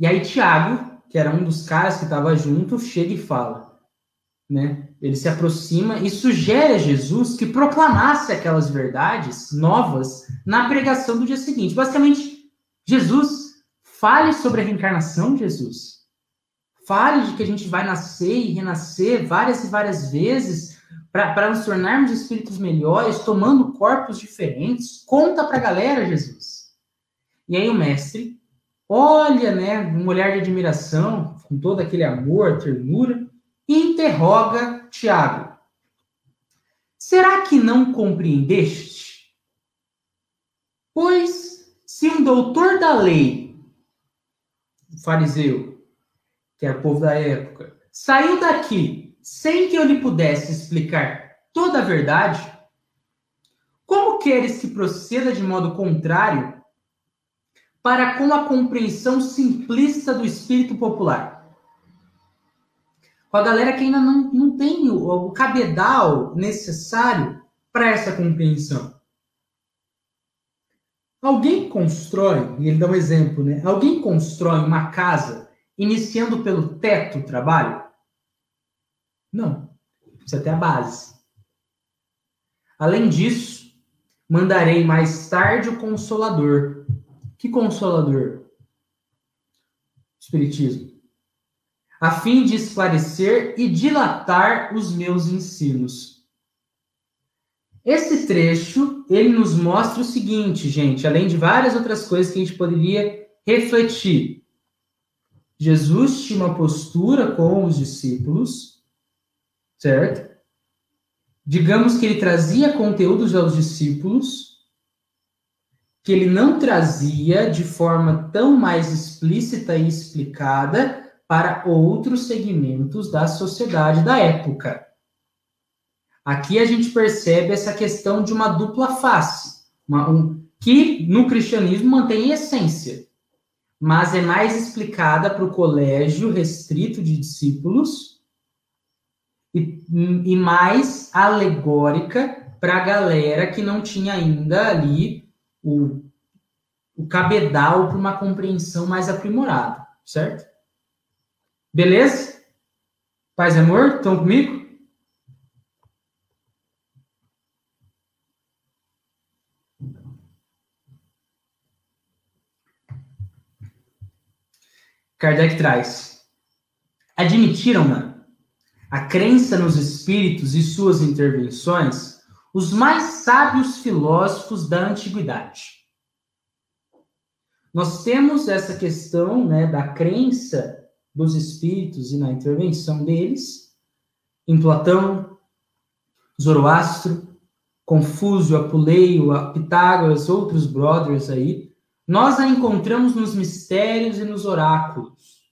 Speaker 1: E aí Tiago, que era um dos caras que estava junto, chega e fala, né? Ele se aproxima e sugere a Jesus que proclamasse aquelas verdades novas na pregação do dia seguinte. Basicamente, Jesus fale sobre a reencarnação, Jesus. Fale de que a gente vai nascer e renascer várias e várias vezes para nos tornarmos espíritos melhores, tomando corpos diferentes. Conta para a galera, Jesus. E aí o mestre olha, né, um olhar de admiração, com todo aquele amor, ternura, interroga Tiago: Será que não compreendeste? Pois, se um doutor da lei, fariseu, que era o povo da época, saiu daqui sem que eu lhe pudesse explicar toda a verdade, como queres que proceda de modo contrário para com a compreensão simplista do espírito popular? Com a galera que ainda não, não tem o, o cabedal necessário para essa compreensão. Alguém constrói, e ele dá um exemplo, né? Alguém constrói uma casa iniciando pelo teto o trabalho? Não. Precisa ter a base. Além disso, mandarei mais tarde o Consolador. Que Consolador? Espiritismo a fim de esclarecer e dilatar os meus ensinos. Esse trecho, ele nos mostra o seguinte, gente, além de várias outras coisas que a gente poderia refletir. Jesus tinha uma postura com os discípulos, certo? Digamos que ele trazia conteúdos aos discípulos que ele não trazia de forma tão mais explícita e explicada para outros segmentos da sociedade da época. Aqui a gente percebe essa questão de uma dupla face, uma, um, que no cristianismo mantém essência, mas é mais explicada para o colégio restrito de discípulos e, e mais alegórica para a galera que não tinha ainda ali o, o cabedal para uma compreensão mais aprimorada, certo? Beleza? Paz e amor, estão comigo? Kardec traz. Admitiram-na a crença nos espíritos e suas intervenções os mais sábios filósofos da antiguidade. Nós temos essa questão né, da crença dos espíritos e na intervenção deles, em Platão, Zoroastro, Confúcio, Apuleio, Pitágoras, outros brothers aí, nós a encontramos nos mistérios e nos oráculos.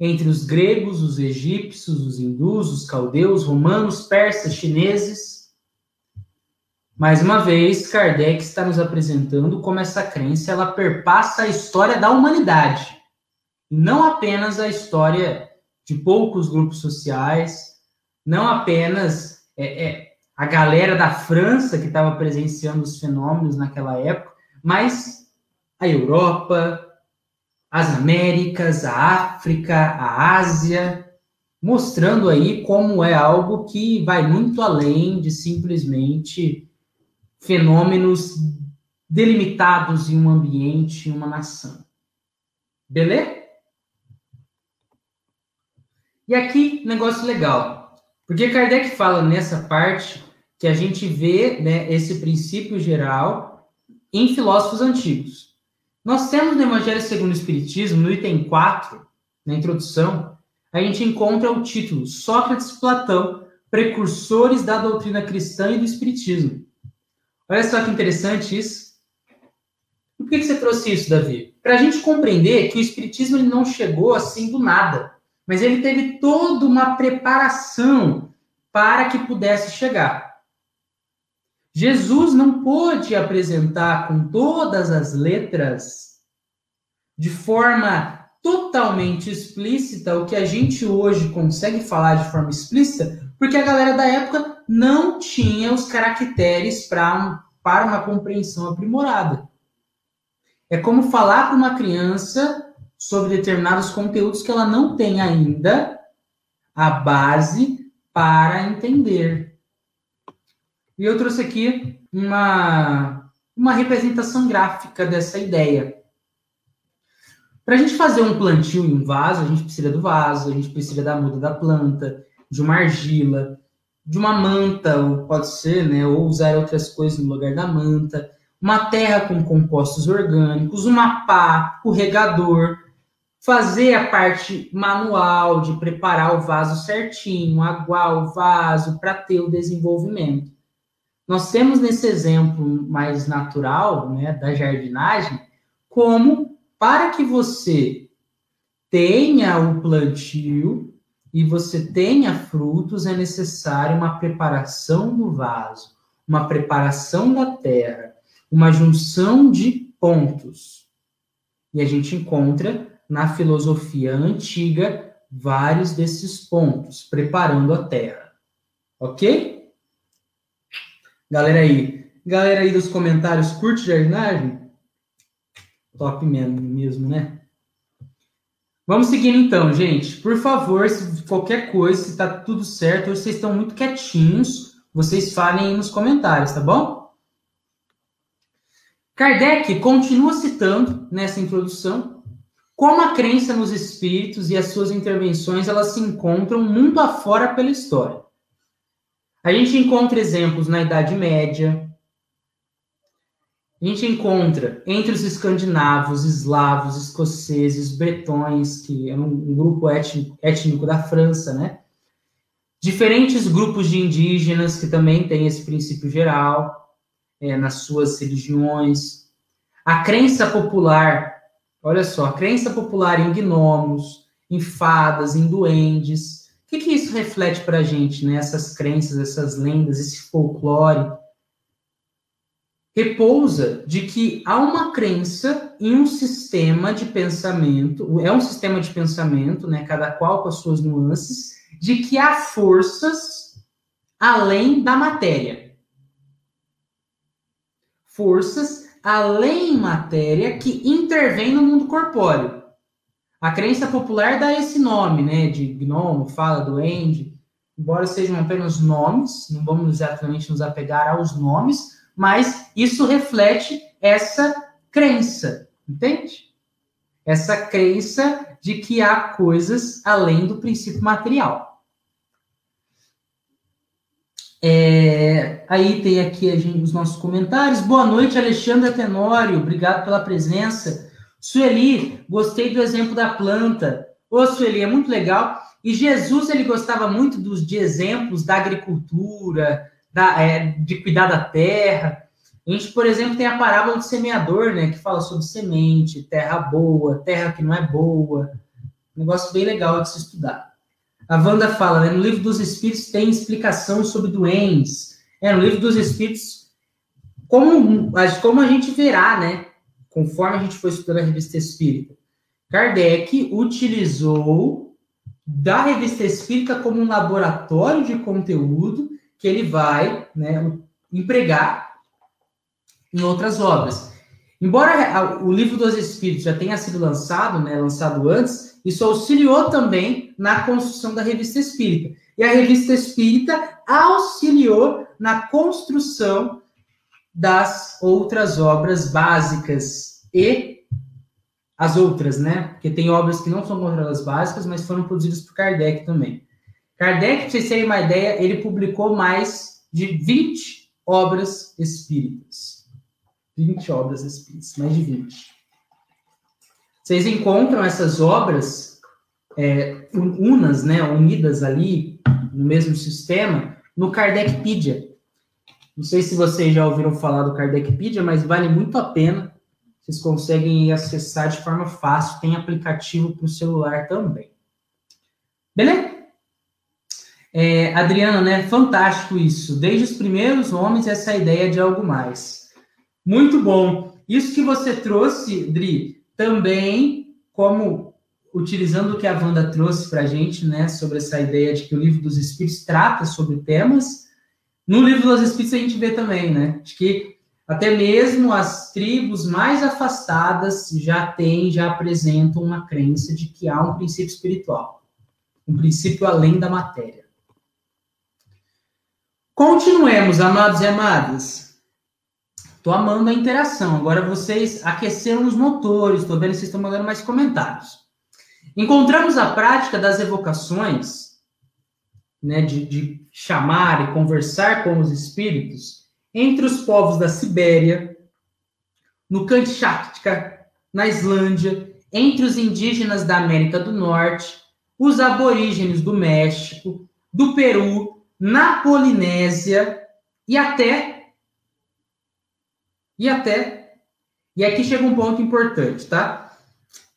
Speaker 1: Entre os gregos, os egípcios, os hindus, os caldeus, romanos, persas, chineses. Mais uma vez, Kardec está nos apresentando como essa crença ela perpassa a história da humanidade não apenas a história de poucos grupos sociais, não apenas é, é, a galera da França que estava presenciando os fenômenos naquela época, mas a Europa, as Américas, a África, a Ásia, mostrando aí como é algo que vai muito além de simplesmente fenômenos delimitados em um ambiente, em uma nação. Beleza? E aqui, negócio legal. Porque Kardec fala nessa parte que a gente vê né, esse princípio geral em filósofos antigos. Nós temos no Evangelho segundo o Espiritismo, no item 4, na introdução, a gente encontra o título Sócrates e Platão, precursores da doutrina cristã e do Espiritismo. Olha só que interessante isso. Por que, você trouxe isso, Davi? Para a gente compreender que o Espiritismo ele não chegou assim do nada, mas ele teve toda uma preparação para que pudesse chegar. Jesus não pôde apresentar com todas as letras, de forma totalmente explícita, o que a gente hoje consegue falar de forma explícita, porque a galera da época não tinha os caracteres pra, para uma compreensão aprimorada. É como falar para uma criança sobre determinados conteúdos que ela não tem ainda a base para entender. E eu trouxe aqui uma, uma representação gráfica dessa ideia. Para a gente fazer um plantio em um vaso, a gente precisa do vaso, a gente precisa da muda da planta, de uma argila, de uma manta, ou pode ser, né, ou usar outras coisas no lugar da manta, uma terra com compostos orgânicos, uma pá, o regador, fazer a parte manual de preparar o vaso certinho, aguar o vaso para ter o desenvolvimento. Nós temos nesse exemplo mais natural, né, da jardinagem, como para que você tenha o plantio e você tenha frutos, é necessário uma preparação do vaso, uma preparação da terra, uma junção de pontos. E a gente encontra na filosofia antiga vários desses pontos, preparando a terra. Ok? Galera aí, galera aí dos comentários, curte jardinagem? Top mesmo, né? Vamos seguindo então, gente. Por favor, se qualquer coisa, se tá tudo certo, vocês estão muito quietinhos, vocês falem aí nos comentários, tá bom? Kardec continua citando nessa introdução como a crença nos espíritos e as suas intervenções elas se encontram mundo afora pela história. A gente encontra exemplos na Idade Média. A gente encontra entre os escandinavos, eslavos, escoceses, bretões, que é um, grupo étnico da França, né? Diferentes grupos de indígenas que também têm esse princípio geral é, nas suas religiões. A crença popular, olha só, crença popular em gnomos, em fadas, em duendes, o que, que isso reflete para a gente, né? Essas crenças, essas lendas, esse folclore? Repousa de que há uma crença em um sistema de pensamento, é um sistema de pensamento, né? Cada qual com as suas nuances, de que há forças além da matéria. Forças além matéria que intervêm no mundo corpóreo. A crença popular dá esse nome, né, de gnomo, fala, duende, embora sejam apenas nomes, não vamos exatamente nos apegar aos nomes, mas isso reflete essa crença, entende? Essa crença de que há coisas além do princípio material. É, aí tem aqui gente, os nossos comentários. Boa noite, Alexandre Tenório. Obrigado pela presença. Sueli, gostei do exemplo da planta. Ô, Sueli, é muito legal. E Jesus, ele gostava muito dos, de exemplos da agricultura, da, é, de cuidar da terra. A gente, por exemplo, tem a parábola do semeador, né? Que fala sobre semente, terra boa, terra que não é boa. Um negócio bem legal de se estudar. A Wanda fala, né? No livro dos Espíritos tem explicação sobre doentes. É, no livro dos Espíritos, como, como a gente verá, né? conforme a gente foi estudando a revista espírita, Kardec utilizou da revista espírita como um laboratório de conteúdo que ele vai né, empregar em outras obras. Embora o livro dos Espíritos já tenha sido lançado, né, lançado antes, isso auxiliou também na construção da revista espírita. E a revista espírita auxiliou na construção das outras obras básicas e as outras, né? Porque tem obras que não são consideradas básicas, mas foram produzidas por Kardec também. Kardec, para vocês terem uma ideia, ele publicou mais de 20 obras espíritas. 20 obras espíritas, mais de 20. Vocês encontram essas obras é, unas, né, unidas ali no mesmo sistema, no Kardecpedia. Não sei se vocês já ouviram falar do Kardecpedia, mas vale muito a pena. Vocês conseguem acessar de forma fácil, tem aplicativo para o celular também. Beleza? É, Adriana, né? Fantástico isso. Desde os primeiros homens, essa ideia de algo mais. Muito bom. Isso que você trouxe, Dri, também como utilizando o que a Wanda trouxe para a gente, né, sobre essa ideia de que o livro dos Espíritos trata sobre temas. No livro dos Espíritos a gente vê também, né, de que até mesmo as tribos mais afastadas já têm, já apresentam uma crença de que há um princípio espiritual, um princípio além da matéria. Continuemos, amados e amadas. Estou amando a interação. Agora vocês aqueceram os motores. Estou vendo que vocês estão mandando mais comentários. Encontramos a prática das evocações, né, de, de chamar e conversar com os espíritos, entre os povos da Sibéria, no Kamchatka, na Islândia, entre os indígenas da América do Norte, os aborígenes do México, do Peru, na Polinésia e até e até e aqui chega um ponto importante, tá?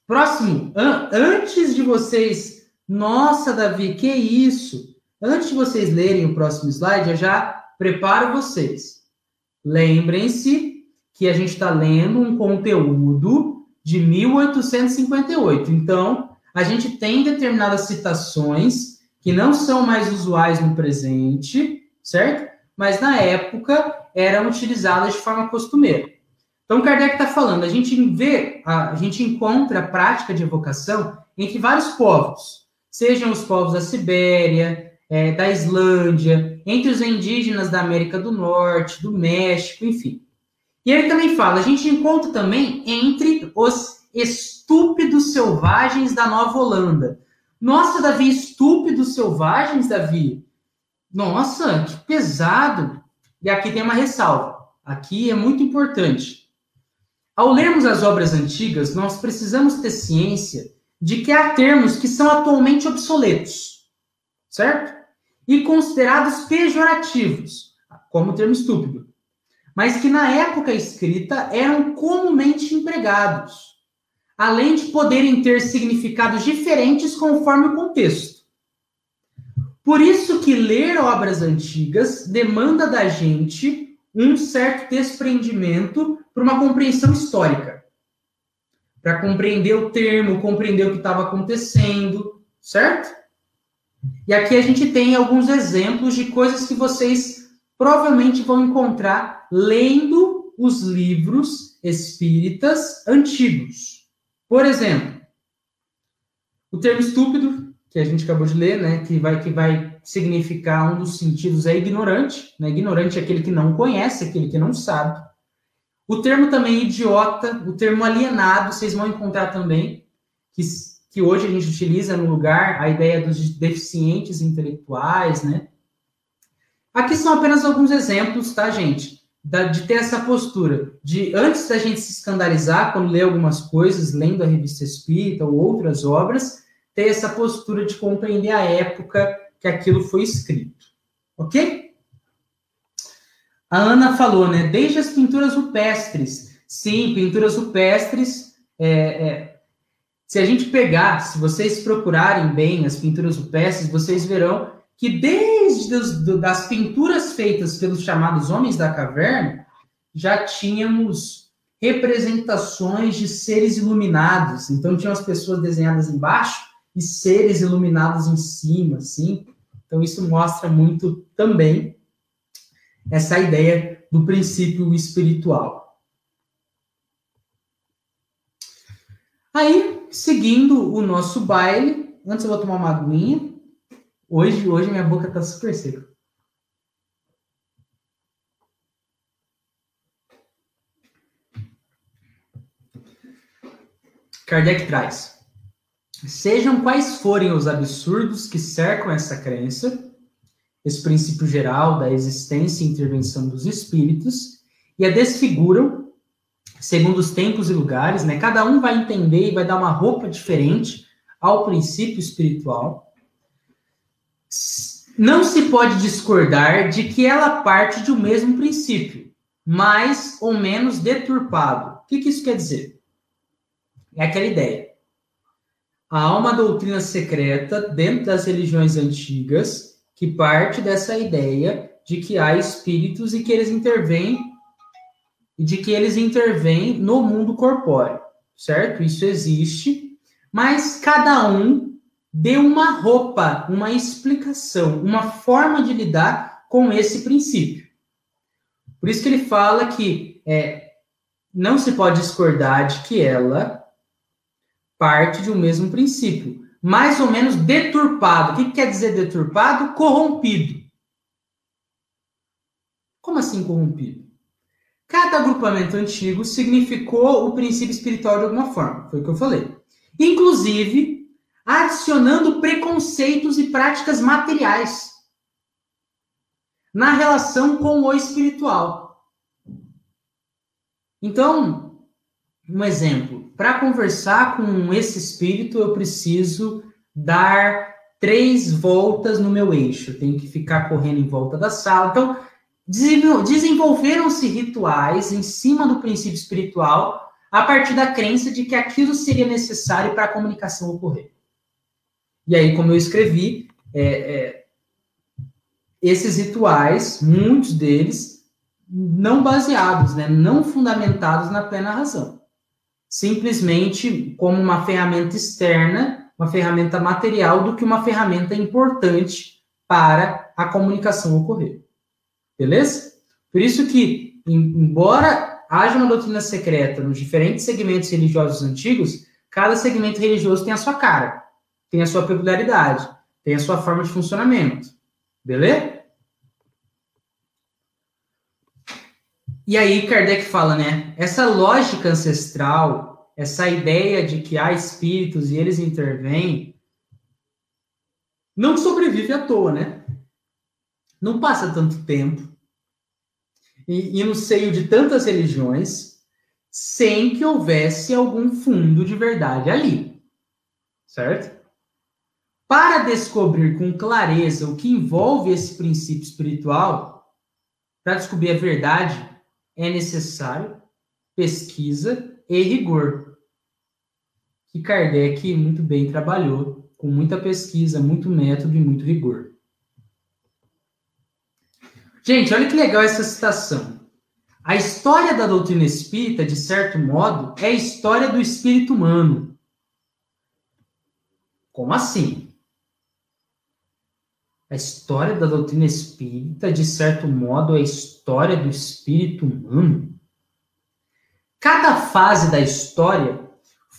Speaker 1: Próximo, an antes de vocês, nossa, Davi, que isso? Antes de vocês lerem o próximo slide, eu já preparo vocês. Lembrem-se que a gente está lendo um conteúdo de 1858. Então, a gente tem determinadas citações que não são mais usuais no presente, certo? Mas na época eram utilizadas de forma costumeira. Então Kardec está falando, a gente vê, a, gente encontra a prática de evocação entre vários povos, sejam os povos da Sibéria, é, da Islândia, entre os indígenas da América do Norte, do México, enfim. E ele também fala, a gente encontra também entre os estúpidos selvagens da Nova Holanda, nossa, Davi, estúpidos selvagens, Davi. Nossa, que pesado. E aqui tem uma ressalva. Aqui é muito importante. Ao lermos as obras antigas, nós precisamos ter ciência de que há termos que são atualmente obsoletos, certo? E considerados pejorativos, como o termo estúpido, mas que na época escrita eram comumente empregados além de poderem ter significados diferentes conforme o contexto. Por isso que ler obras antigas demanda da gente um certo desprendimento para uma compreensão histórica. Para compreender o termo, compreender o que estava acontecendo, certo? E aqui a gente tem alguns exemplos de coisas que vocês provavelmente vão encontrar lendo os livros espíritas antigos. Por exemplo, o termo estúpido, que a gente acabou de ler, né, que vai, que vai significar um dos sentidos é ignorante, né? Ignorante é aquele que não conhece, aquele que não sabe. O termo também idiota, o termo alienado, vocês vão encontrar também, que, que hoje a gente utiliza no lugar a ideia dos deficientes intelectuais, né? Aqui são apenas alguns exemplos, tá, gente? de ter essa postura de, antes da gente se escandalizar quando lê algumas coisas, lendo a revista Espírita ou outras obras, ter essa postura de compreender a época que aquilo foi escrito. Ok? A Ana falou, né? Desde as pinturas rupestres. Sim, pinturas rupestres. É, é, se a gente pegar, se vocês procurarem bem as pinturas rupestres, vocês verão que desde os, das pinturas feitas pelos chamados homens da caverna, já tínhamos representações de seres iluminados. Então, tinham as pessoas desenhadas embaixo e seres iluminados em cima, assim. Então, isso mostra muito também essa ideia do princípio espiritual. Aí, seguindo o nosso baile, antes eu vou tomar uma aguinha. Hoje, hoje minha boca tá super seca. Kardec traz. Sejam quais forem os absurdos que cercam essa crença, esse princípio geral da existência e intervenção dos espíritos, e a desfiguram segundo os tempos e lugares, né? Cada um vai entender e vai dar uma roupa diferente ao princípio espiritual. Não se pode discordar de que ela parte de um mesmo princípio, mais ou menos deturpado. O que, que isso quer dizer? É aquela ideia. Há uma doutrina secreta dentro das religiões antigas que parte dessa ideia de que há espíritos e que eles intervêm e de que eles intervêm no mundo corpóreo, certo? Isso existe, mas cada um deu uma roupa, uma explicação, uma forma de lidar com esse princípio. Por isso que ele fala que é, não se pode discordar de que ela parte de um mesmo princípio, mais ou menos deturpado. O que quer dizer deturpado? Corrompido. Como assim corrompido? Cada agrupamento antigo significou o princípio espiritual de alguma forma, foi o que eu falei. Inclusive, adicionando preconceitos e práticas materiais na relação com o espiritual. Então, um exemplo para conversar com esse espírito, eu preciso dar três voltas no meu eixo. Tenho que ficar correndo em volta da sala. Então, desenvolveram-se rituais em cima do princípio espiritual a partir da crença de que aquilo seria necessário para a comunicação ocorrer. E aí, como eu escrevi, é, é, esses rituais, muitos deles, não baseados, né, não fundamentados na plena razão simplesmente como uma ferramenta externa, uma ferramenta material, do que uma ferramenta importante para a comunicação ocorrer. Beleza? Por isso que, embora haja uma doutrina secreta nos diferentes segmentos religiosos antigos, cada segmento religioso tem a sua cara, tem a sua peculiaridade, tem a sua forma de funcionamento. Beleza? E aí Kardec fala, né? Essa lógica ancestral, essa ideia de que há espíritos e eles intervêm, não sobrevive à toa, né? Não passa tanto tempo e, e no seio de tantas religiões sem que houvesse algum fundo de verdade ali, certo? Para descobrir com clareza o que envolve esse princípio espiritual, para descobrir a verdade, é necessário pesquisa e rigor. Que Kardec muito bem trabalhou, com muita pesquisa, muito método e muito rigor. Gente, olha que legal essa citação. A história da doutrina espírita, de certo modo, é a história do espírito humano. Como assim? A história da doutrina espírita, de certo modo, é a história do espírito humano. Cada fase da história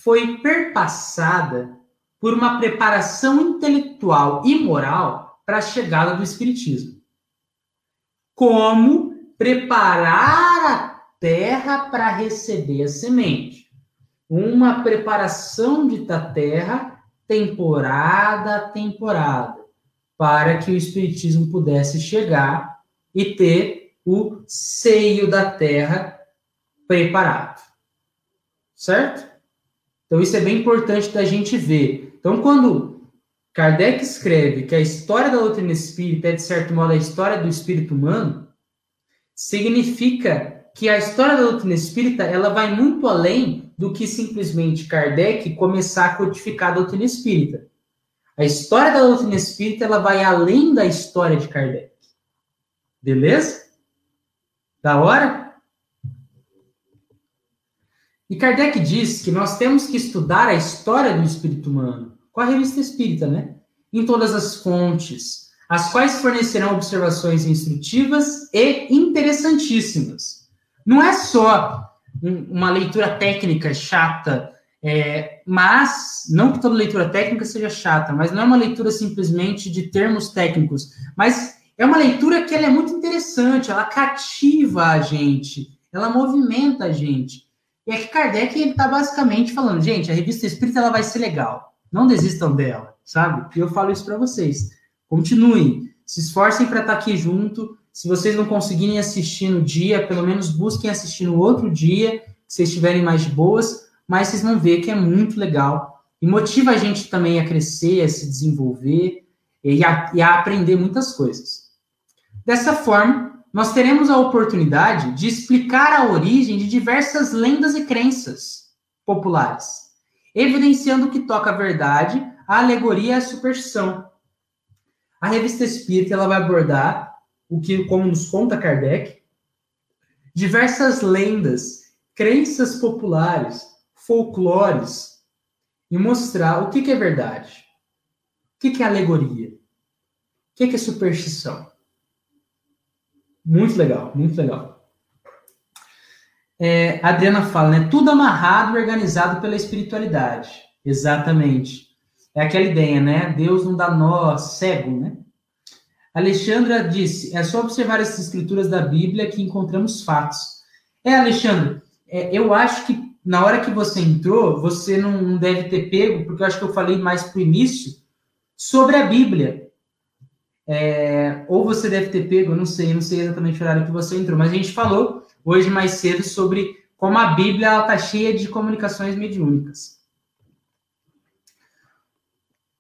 Speaker 1: foi perpassada por uma preparação intelectual e moral para a chegada do espiritismo. Como preparar a terra para receber a semente. Uma preparação de da terra temporada a temporada para que o Espiritismo pudesse chegar e ter o seio da terra preparado. Certo? Então, isso é bem importante da gente ver. Então, quando Kardec escreve que a história da doutrina espírita é, de certo modo, a história do espírito humano, significa que a história da doutrina espírita ela vai muito além do que simplesmente Kardec começar a codificar a doutrina espírita. A história da doutrina espírita ela vai além da história de Kardec. Beleza? Da hora? E Kardec diz que nós temos que estudar a história do espírito humano com a revista espírita, né? Em todas as fontes, as quais fornecerão observações instrutivas e interessantíssimas. Não é só uma leitura técnica chata é, mas, não que toda leitura técnica seja chata, mas não é uma leitura simplesmente de termos técnicos, mas é uma leitura que é muito interessante, ela cativa a gente, ela movimenta a gente. E aqui Kardec está basicamente falando, gente, a revista Espírita ela vai ser legal, não desistam dela, sabe? E eu falo isso para vocês. Continuem. Se esforcem para estar tá aqui junto. Se vocês não conseguirem assistir no dia, pelo menos busquem assistir no outro dia, se estiverem mais de boas, mas vocês vão ver que é muito legal e motiva a gente também a crescer, a se desenvolver e a, e a aprender muitas coisas. Dessa forma, nós teremos a oportunidade de explicar a origem de diversas lendas e crenças populares, evidenciando que toca a verdade, a alegoria e a superstição. A revista Espírita ela vai abordar o que, como nos conta Kardec, diversas lendas, crenças populares, folclores e mostrar o que, que é verdade, o que, que é alegoria, o que, que é superstição. Muito legal, muito legal. É, a Adriana fala, né? Tudo amarrado e organizado pela espiritualidade. Exatamente. É aquela ideia, né? Deus não dá nó cego, né? Alexandra disse: é só observar essas escrituras da Bíblia que encontramos fatos. É, Alexandre, é, eu acho que na hora que você entrou, você não deve ter pego, porque eu acho que eu falei mais para o início, sobre a Bíblia. É, ou você deve ter pego, eu não sei, eu não sei exatamente o horário que você entrou, mas a gente falou hoje mais cedo sobre como a Bíblia está cheia de comunicações mediúnicas.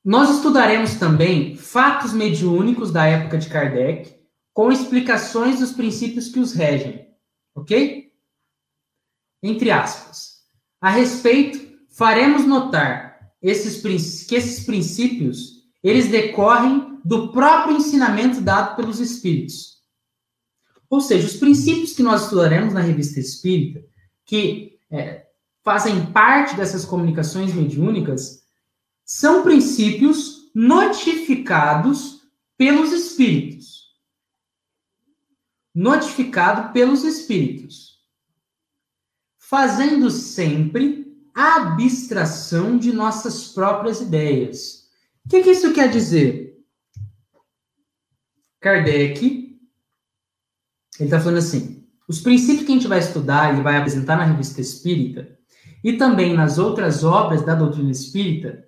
Speaker 1: Nós estudaremos também fatos mediúnicos da época de Kardec, com explicações dos princípios que os regem, ok? Entre aspas. A respeito, faremos notar esses, que esses princípios, eles decorrem do próprio ensinamento dado pelos espíritos. Ou seja, os princípios que nós estudaremos na revista Espírita, que é, fazem parte dessas comunicações mediúnicas, são princípios notificados pelos espíritos. Notificado pelos espíritos. Fazendo sempre abstração de nossas próprias ideias. O que, que isso quer dizer? Kardec, ele está falando assim: os princípios que a gente vai estudar e vai apresentar na revista Espírita e também nas outras obras da doutrina espírita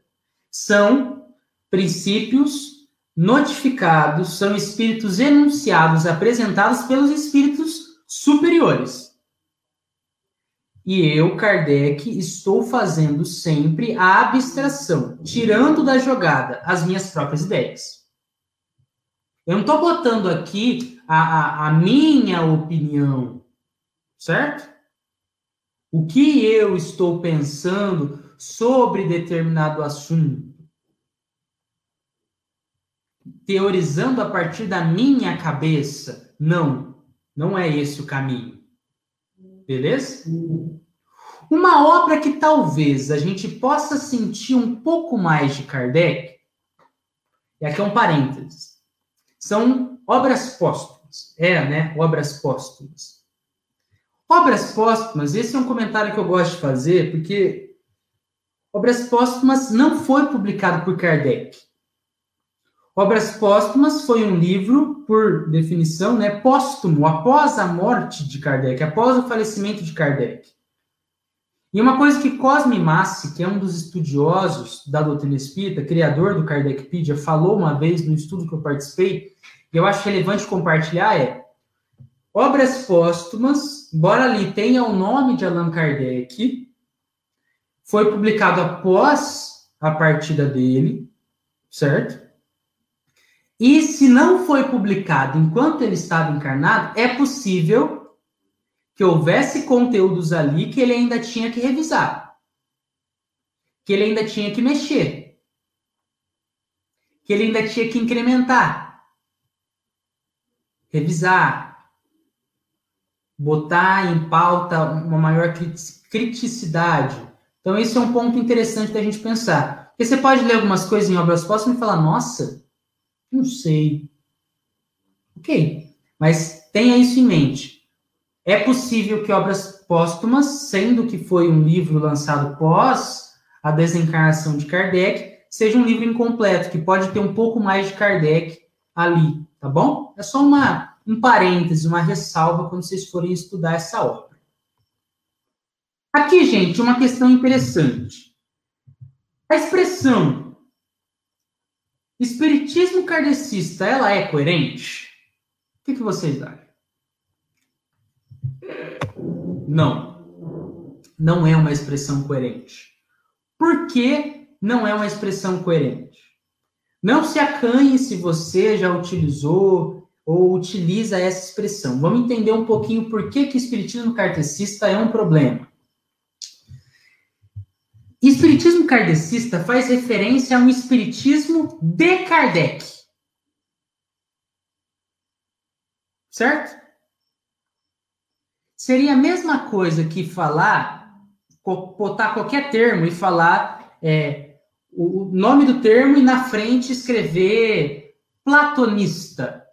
Speaker 1: são princípios notificados, são espíritos enunciados, apresentados pelos espíritos superiores. E eu, Kardec, estou fazendo sempre a abstração, tirando da jogada as minhas próprias ideias. Eu não estou botando aqui a, a, a minha opinião, certo? O que eu estou pensando sobre determinado assunto. Teorizando a partir da minha cabeça. Não, não é esse o caminho. Beleza? Uma obra que talvez a gente possa sentir um pouco mais de Kardec, e aqui é um parênteses são obras póstumas. É, né? Obras póstumas. Obras póstumas, esse é um comentário que eu gosto de fazer, porque Obras Póstumas não foi publicado por Kardec. Obras Póstumas foi um livro, por definição, né, póstumo, após a morte de Kardec, após o falecimento de Kardec. E uma coisa que Cosme Massi, que é um dos estudiosos da doutrina espírita, criador do Kardecpedia, falou uma vez no estudo que eu participei, e eu acho relevante compartilhar é obras póstumas, embora ali tenha o nome de Allan Kardec, foi publicado após a partida dele, certo? E se não foi publicado enquanto ele estava encarnado, é possível que houvesse conteúdos ali que ele ainda tinha que revisar, que ele ainda tinha que mexer, que ele ainda tinha que incrementar, revisar, botar em pauta uma maior criticidade. Então, esse é um ponto interessante da gente pensar. Porque você pode ler algumas coisas em obras póstumas e falar, nossa, não sei. Ok, mas tenha isso em mente. É possível que obras póstumas, sendo que foi um livro lançado pós a desencarnação de Kardec, seja um livro incompleto, que pode ter um pouco mais de Kardec ali, tá bom? É só uma, um parêntese, uma ressalva quando vocês forem estudar essa obra. Aqui, gente, uma questão interessante. A expressão Espiritismo kardecista, ela é coerente? O que, que vocês acham? Não. Não é uma expressão coerente. Por que não é uma expressão coerente? Não se acanhe se você já utilizou ou utiliza essa expressão. Vamos entender um pouquinho por que, que espiritismo kardecista é um problema. Espiritismo kardecista faz referência a um espiritismo de Kardec. Certo? Seria a mesma coisa que falar, botar qualquer termo e falar é, o nome do termo e na frente escrever platonista,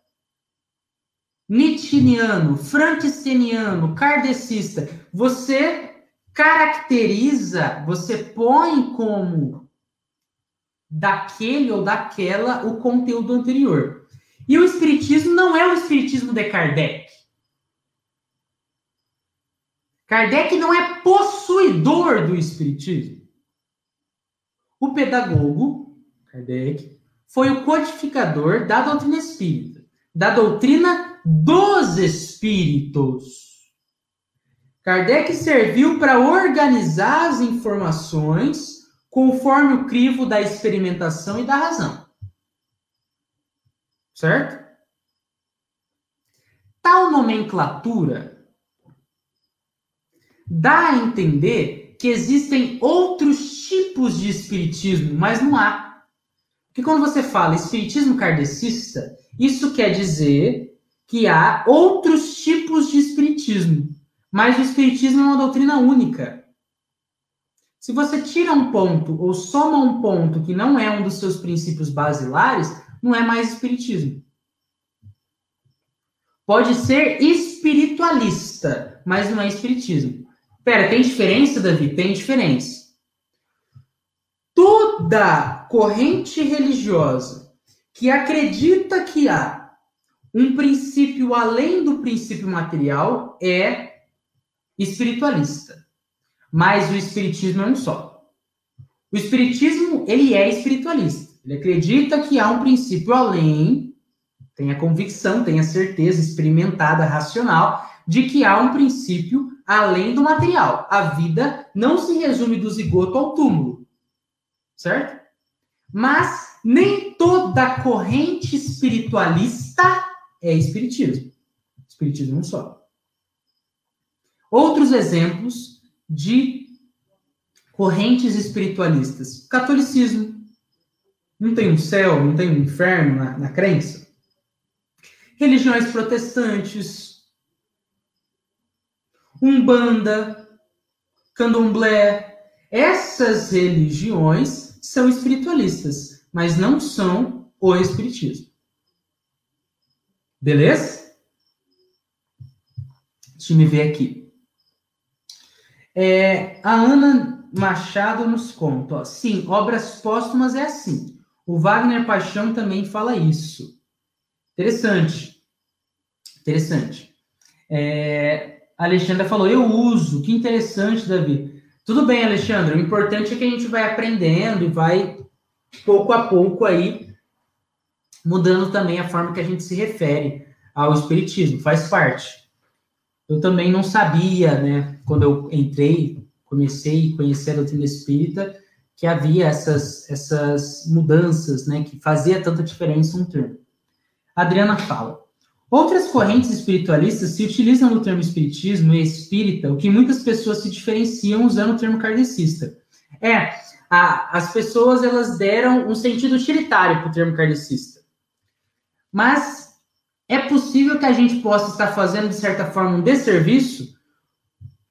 Speaker 1: nietzscheano, franksteniano, kardecista. Você caracteriza, você põe como daquele ou daquela o conteúdo anterior. E o espiritismo não é o espiritismo de Kardec. Kardec não é possuidor do espiritismo. O pedagogo, Kardec, foi o codificador da doutrina espírita, da doutrina dos espíritos. Kardec serviu para organizar as informações conforme o crivo da experimentação e da razão. Certo? Tal nomenclatura dá a entender que existem outros tipos de espiritismo, mas não há. Porque quando você fala espiritismo kardecista, isso quer dizer que há outros tipos de espiritismo. Mas o Espiritismo é uma doutrina única. Se você tira um ponto ou soma um ponto que não é um dos seus princípios basilares, não é mais Espiritismo. Pode ser espiritualista, mas não é Espiritismo. Pera, tem diferença, Davi? Tem diferença. Toda corrente religiosa que acredita que há um princípio além do princípio material é espiritualista. Mas o espiritismo é um só. O espiritismo, ele é espiritualista. Ele acredita que há um princípio além, tem a convicção, tem a certeza experimentada, racional, de que há um princípio além do material. A vida não se resume do zigoto ao túmulo. Certo? Mas nem toda corrente espiritualista é espiritismo. Espiritismo é um só. Outros exemplos de correntes espiritualistas. Catolicismo. Não tem um céu, não tem um inferno na, na crença. Religiões protestantes. Umbanda. Candomblé. Essas religiões são espiritualistas, mas não são o espiritismo. Beleza? Deixa eu me ver aqui. É, a Ana Machado nos conta, ó, sim, obras póstumas é assim. O Wagner Paixão também fala isso. Interessante. Interessante. É, a Alexandra falou, eu uso. Que interessante, Davi. Tudo bem, Alexandre. O importante é que a gente vai aprendendo e vai, pouco a pouco, aí, mudando também a forma que a gente se refere ao Espiritismo. Faz parte eu também não sabia, né, quando eu entrei, comecei a conhecer a doutrina espírita, que havia essas, essas mudanças, né, que fazia tanta diferença um termo. Adriana fala: Outras correntes espiritualistas se utilizam no termo espiritismo e espírita, o que muitas pessoas se diferenciam usando o termo kardecista. É, a, as pessoas elas deram um sentido utilitário para o termo kardecista. Mas é possível que a gente possa estar fazendo, de certa forma, um desserviço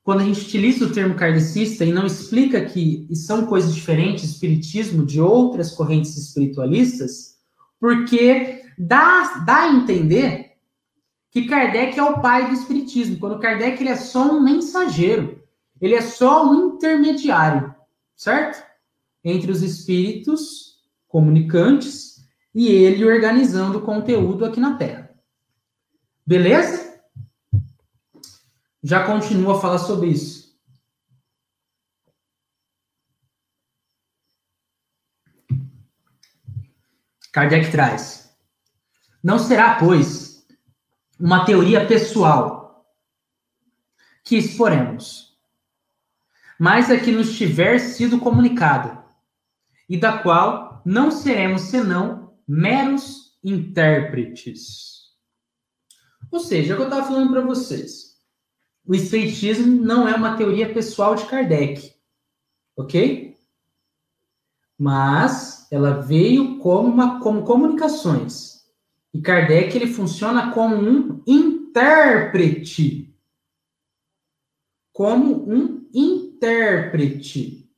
Speaker 1: quando a gente utiliza o termo kardecista e não explica que são coisas diferentes, espiritismo de outras correntes espiritualistas, porque dá, dá a entender que Kardec é o pai do espiritismo, quando Kardec ele é só um mensageiro, ele é só um intermediário, certo? Entre os espíritos comunicantes e ele organizando o conteúdo aqui na Terra. Beleza? Já continuo a falar sobre isso. Kardec traz. Não será, pois, uma teoria pessoal que exporemos, mas a que nos tiver sido comunicada, e da qual não seremos senão meros intérpretes. Ou seja, é o que eu estava falando para vocês. O espiritismo não é uma teoria pessoal de Kardec, ok? Mas ela veio como, uma, como comunicações. E Kardec ele funciona como um intérprete. Como um intérprete.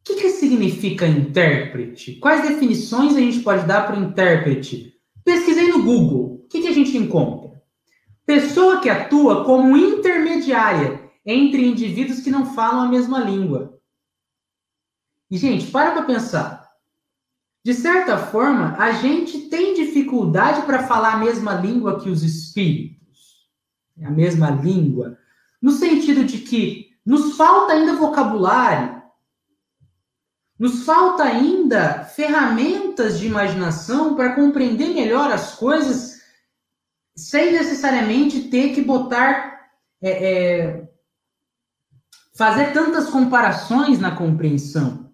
Speaker 1: O que, que significa intérprete? Quais definições a gente pode dar para intérprete? Pesquisei no Google. O que, que a gente encontra? Pessoa que atua como intermediária entre indivíduos que não falam a mesma língua. E, gente, para para pensar. De certa forma, a gente tem dificuldade para falar a mesma língua que os espíritos. A mesma língua. No sentido de que nos falta ainda vocabulário, nos falta ainda ferramentas de imaginação para compreender melhor as coisas sem necessariamente ter que botar. É, é, fazer tantas comparações na compreensão.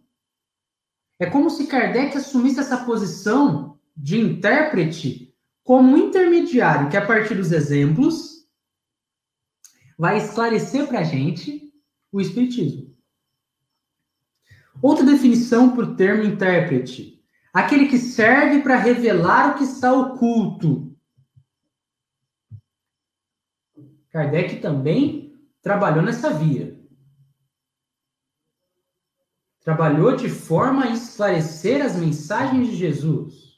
Speaker 1: É como se Kardec assumisse essa posição de intérprete como intermediário, que a partir dos exemplos vai esclarecer para a gente o Espiritismo. Outra definição para o termo intérprete: aquele que serve para revelar o que está oculto. Kardec também trabalhou nessa via. Trabalhou de forma a esclarecer as mensagens de Jesus.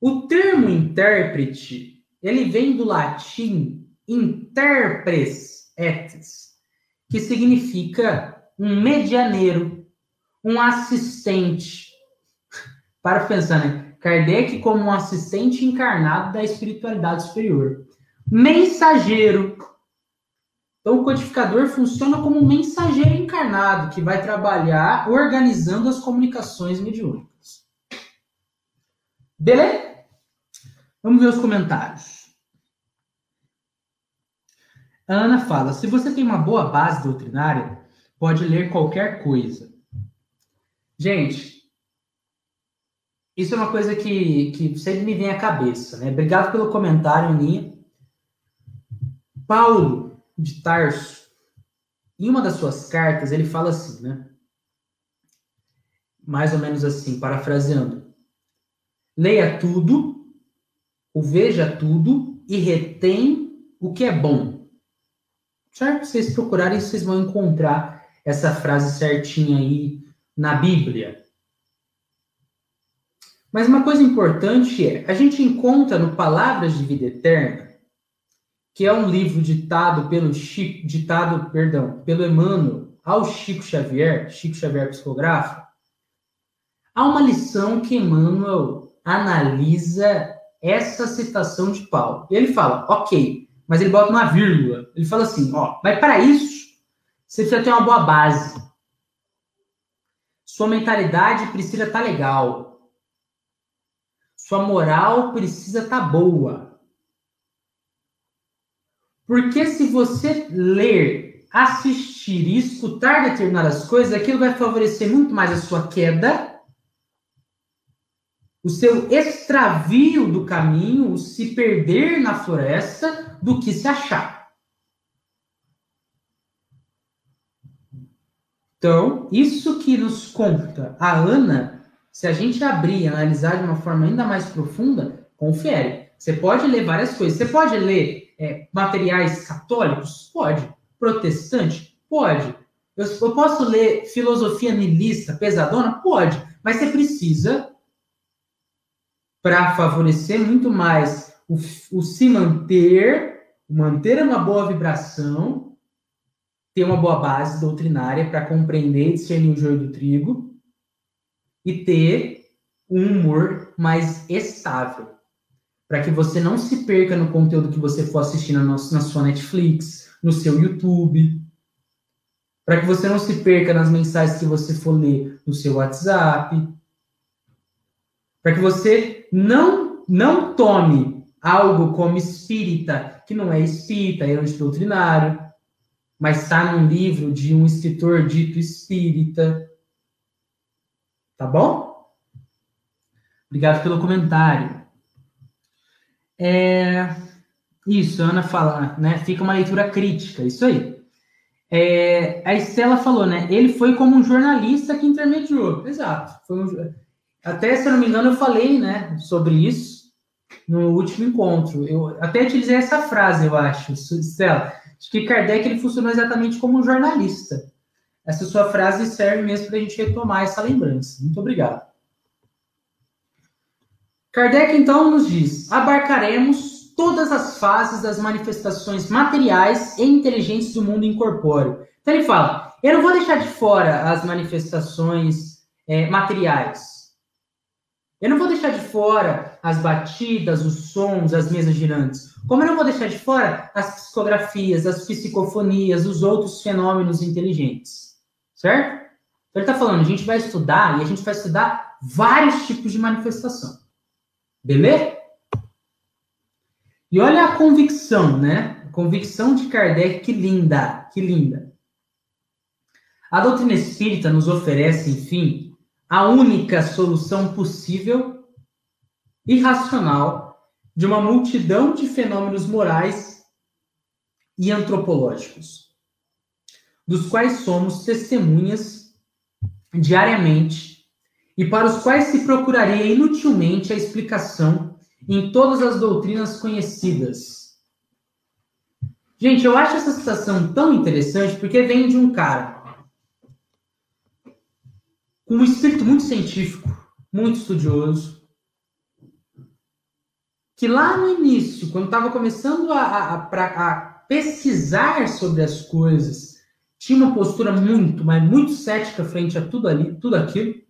Speaker 1: O termo intérprete, ele vem do latim interpres etes, que significa um medianeiro, um assistente. [LAUGHS] Para pensar, né? Kardec como um assistente encarnado da espiritualidade superior. Mensageiro, então, o codificador funciona como um mensageiro encarnado que vai trabalhar organizando as comunicações mediúnicas. Beleza? Vamos ver os comentários. A Ana fala: se você tem uma boa base doutrinária, pode ler qualquer coisa. Gente, isso é uma coisa que, que sempre me vem à cabeça, né? Obrigado pelo comentário, Aninha. Paulo de Tarso, em uma das suas cartas, ele fala assim, né? Mais ou menos assim, parafraseando: leia tudo, o veja tudo e retém o que é bom. Certo? Se vocês procurarem, vocês vão encontrar essa frase certinha aí na Bíblia. Mas uma coisa importante é, a gente encontra no Palavras de Vida Eterna que é um livro ditado pelo Chico, ditado, perdão, pelo Emmanuel ao Chico Xavier, Chico Xavier psicógrafo, há uma lição que Emmanuel analisa essa citação de Paulo. Ele fala, ok, mas ele bota uma vírgula. Ele fala assim, ó, mas para isso você precisa ter uma boa base. Sua mentalidade precisa estar tá legal. Sua moral precisa estar tá boa porque se você ler, assistir e escutar determinadas coisas, aquilo vai favorecer muito mais a sua queda, o seu extravio do caminho, o se perder na floresta, do que se achar. Então, isso que nos conta a Ana, se a gente abrir e analisar de uma forma ainda mais profunda, confere. Você pode ler várias coisas. Você pode ler é, materiais católicos? Pode. Protestante? Pode. Eu, eu posso ler filosofia nilista pesadona? Pode. Mas você precisa, para favorecer muito mais o, o se manter, manter uma boa vibração, ter uma boa base doutrinária para compreender e discernir o joio do trigo e ter um humor mais estável para que você não se perca no conteúdo que você for assistir na, nossa, na sua Netflix, no seu YouTube, para que você não se perca nas mensagens que você for ler no seu WhatsApp, Para que você não, não tome algo como espírita, que não é espírita, é antidoutrinário, mas está num livro de um escritor dito espírita. Tá bom? Obrigado pelo comentário. É, isso, Ana fala, né? Fica uma leitura crítica, isso aí. É, a Estela falou, né? Ele foi como um jornalista que intermediou. Exato. Um, até, se eu não me engano, eu falei, né, sobre isso no último encontro. Eu até utilizei essa frase, eu acho, Estela. Acho que Kardec ele funcionou exatamente como um jornalista. Essa sua frase serve mesmo para a gente retomar essa lembrança. Muito obrigado. Kardec, então, nos diz: abarcaremos todas as fases das manifestações materiais e inteligentes do mundo incorpóreo. Então ele fala: eu não vou deixar de fora as manifestações é, materiais. Eu não vou deixar de fora as batidas, os sons, as mesas girantes. Como eu não vou deixar de fora as psicografias, as psicofonias, os outros fenômenos inteligentes. Certo? Então ele está falando, a gente vai estudar e a gente vai estudar vários tipos de manifestação. Beleza? E olha a convicção, né? Convicção de Kardec, que linda, que linda. A doutrina espírita nos oferece, enfim, a única solução possível e racional de uma multidão de fenômenos morais e antropológicos, dos quais somos testemunhas diariamente e para os quais se procuraria inutilmente a explicação em todas as doutrinas conhecidas. Gente, eu acho essa citação tão interessante porque vem de um cara com um espírito muito científico, muito estudioso, que lá no início, quando estava começando a, a, a, a, pesquisar sobre as coisas, tinha uma postura muito, mas muito cética frente a tudo ali, tudo aquilo.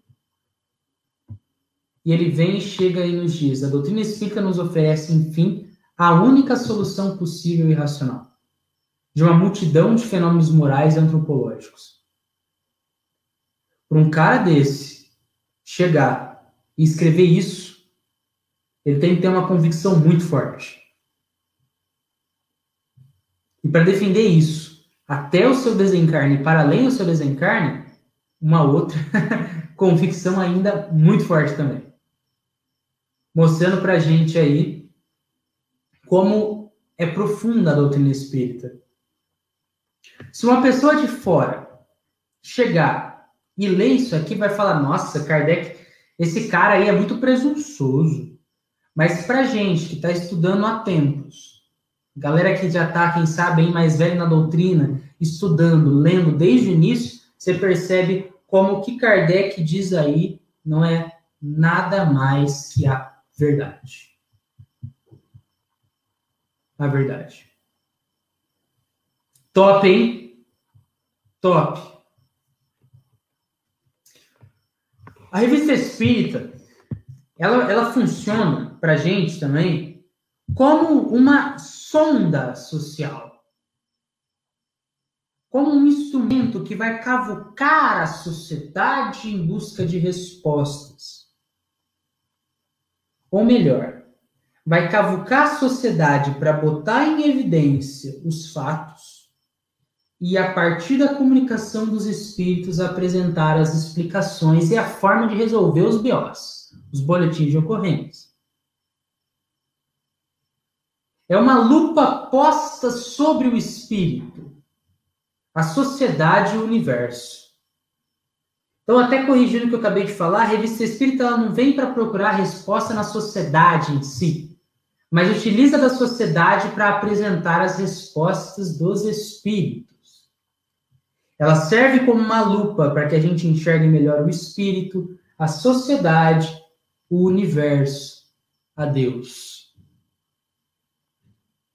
Speaker 1: E ele vem e chega e nos diz: a doutrina espírita nos oferece, enfim, a única solução possível e racional de uma multidão de fenômenos morais e antropológicos. Para um cara desse chegar e escrever isso, ele tem que ter uma convicção muito forte. E para defender isso, até o seu desencarne, para além do seu desencarne, uma outra [LAUGHS] convicção ainda muito forte também mostrando para a gente aí como é profunda a doutrina espírita. Se uma pessoa de fora chegar e ler isso aqui, vai falar: nossa, Kardec, esse cara aí é muito presunçoso. Mas para gente que está estudando há tempos, galera que já está, quem sabe, bem mais velho na doutrina, estudando, lendo desde o início, você percebe como o que Kardec diz aí não é nada mais que a verdade. A verdade. Top, hein? Top. A revista Espírita, ela, ela funciona para gente também como uma sonda social. Como um instrumento que vai cavucar a sociedade em busca de respostas. Ou melhor, vai cavucar a sociedade para botar em evidência os fatos e, a partir da comunicação dos espíritos, apresentar as explicações e a forma de resolver os BOs, os boletins de ocorrência. É uma lupa posta sobre o espírito, a sociedade e o universo então, até corrigindo o que eu acabei de falar, a revista espírita ela não vem para procurar resposta na sociedade em si, mas utiliza da sociedade para apresentar as respostas dos espíritos. Ela serve como uma lupa para que a gente enxergue melhor o espírito, a sociedade, o universo, a Deus,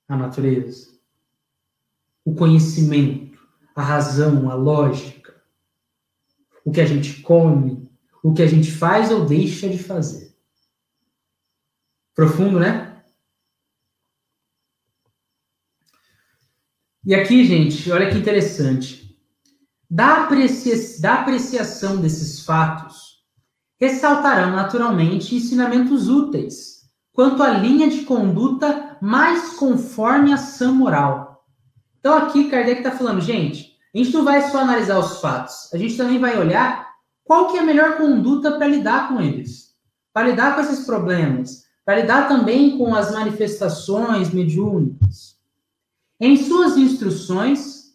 Speaker 1: a natureza, o conhecimento, a razão, a lógica o que a gente come, o que a gente faz ou deixa de fazer. Profundo, né? E aqui, gente, olha que interessante. Da, aprecia da apreciação desses fatos, ressaltarão naturalmente ensinamentos úteis quanto à linha de conduta mais conforme a ação moral. Então aqui Kardec está falando, gente, a gente não vai só analisar os fatos, a gente também vai olhar qual que é a melhor conduta para lidar com eles, para lidar com esses problemas, para lidar também com as manifestações mediúnicas. Em suas instruções,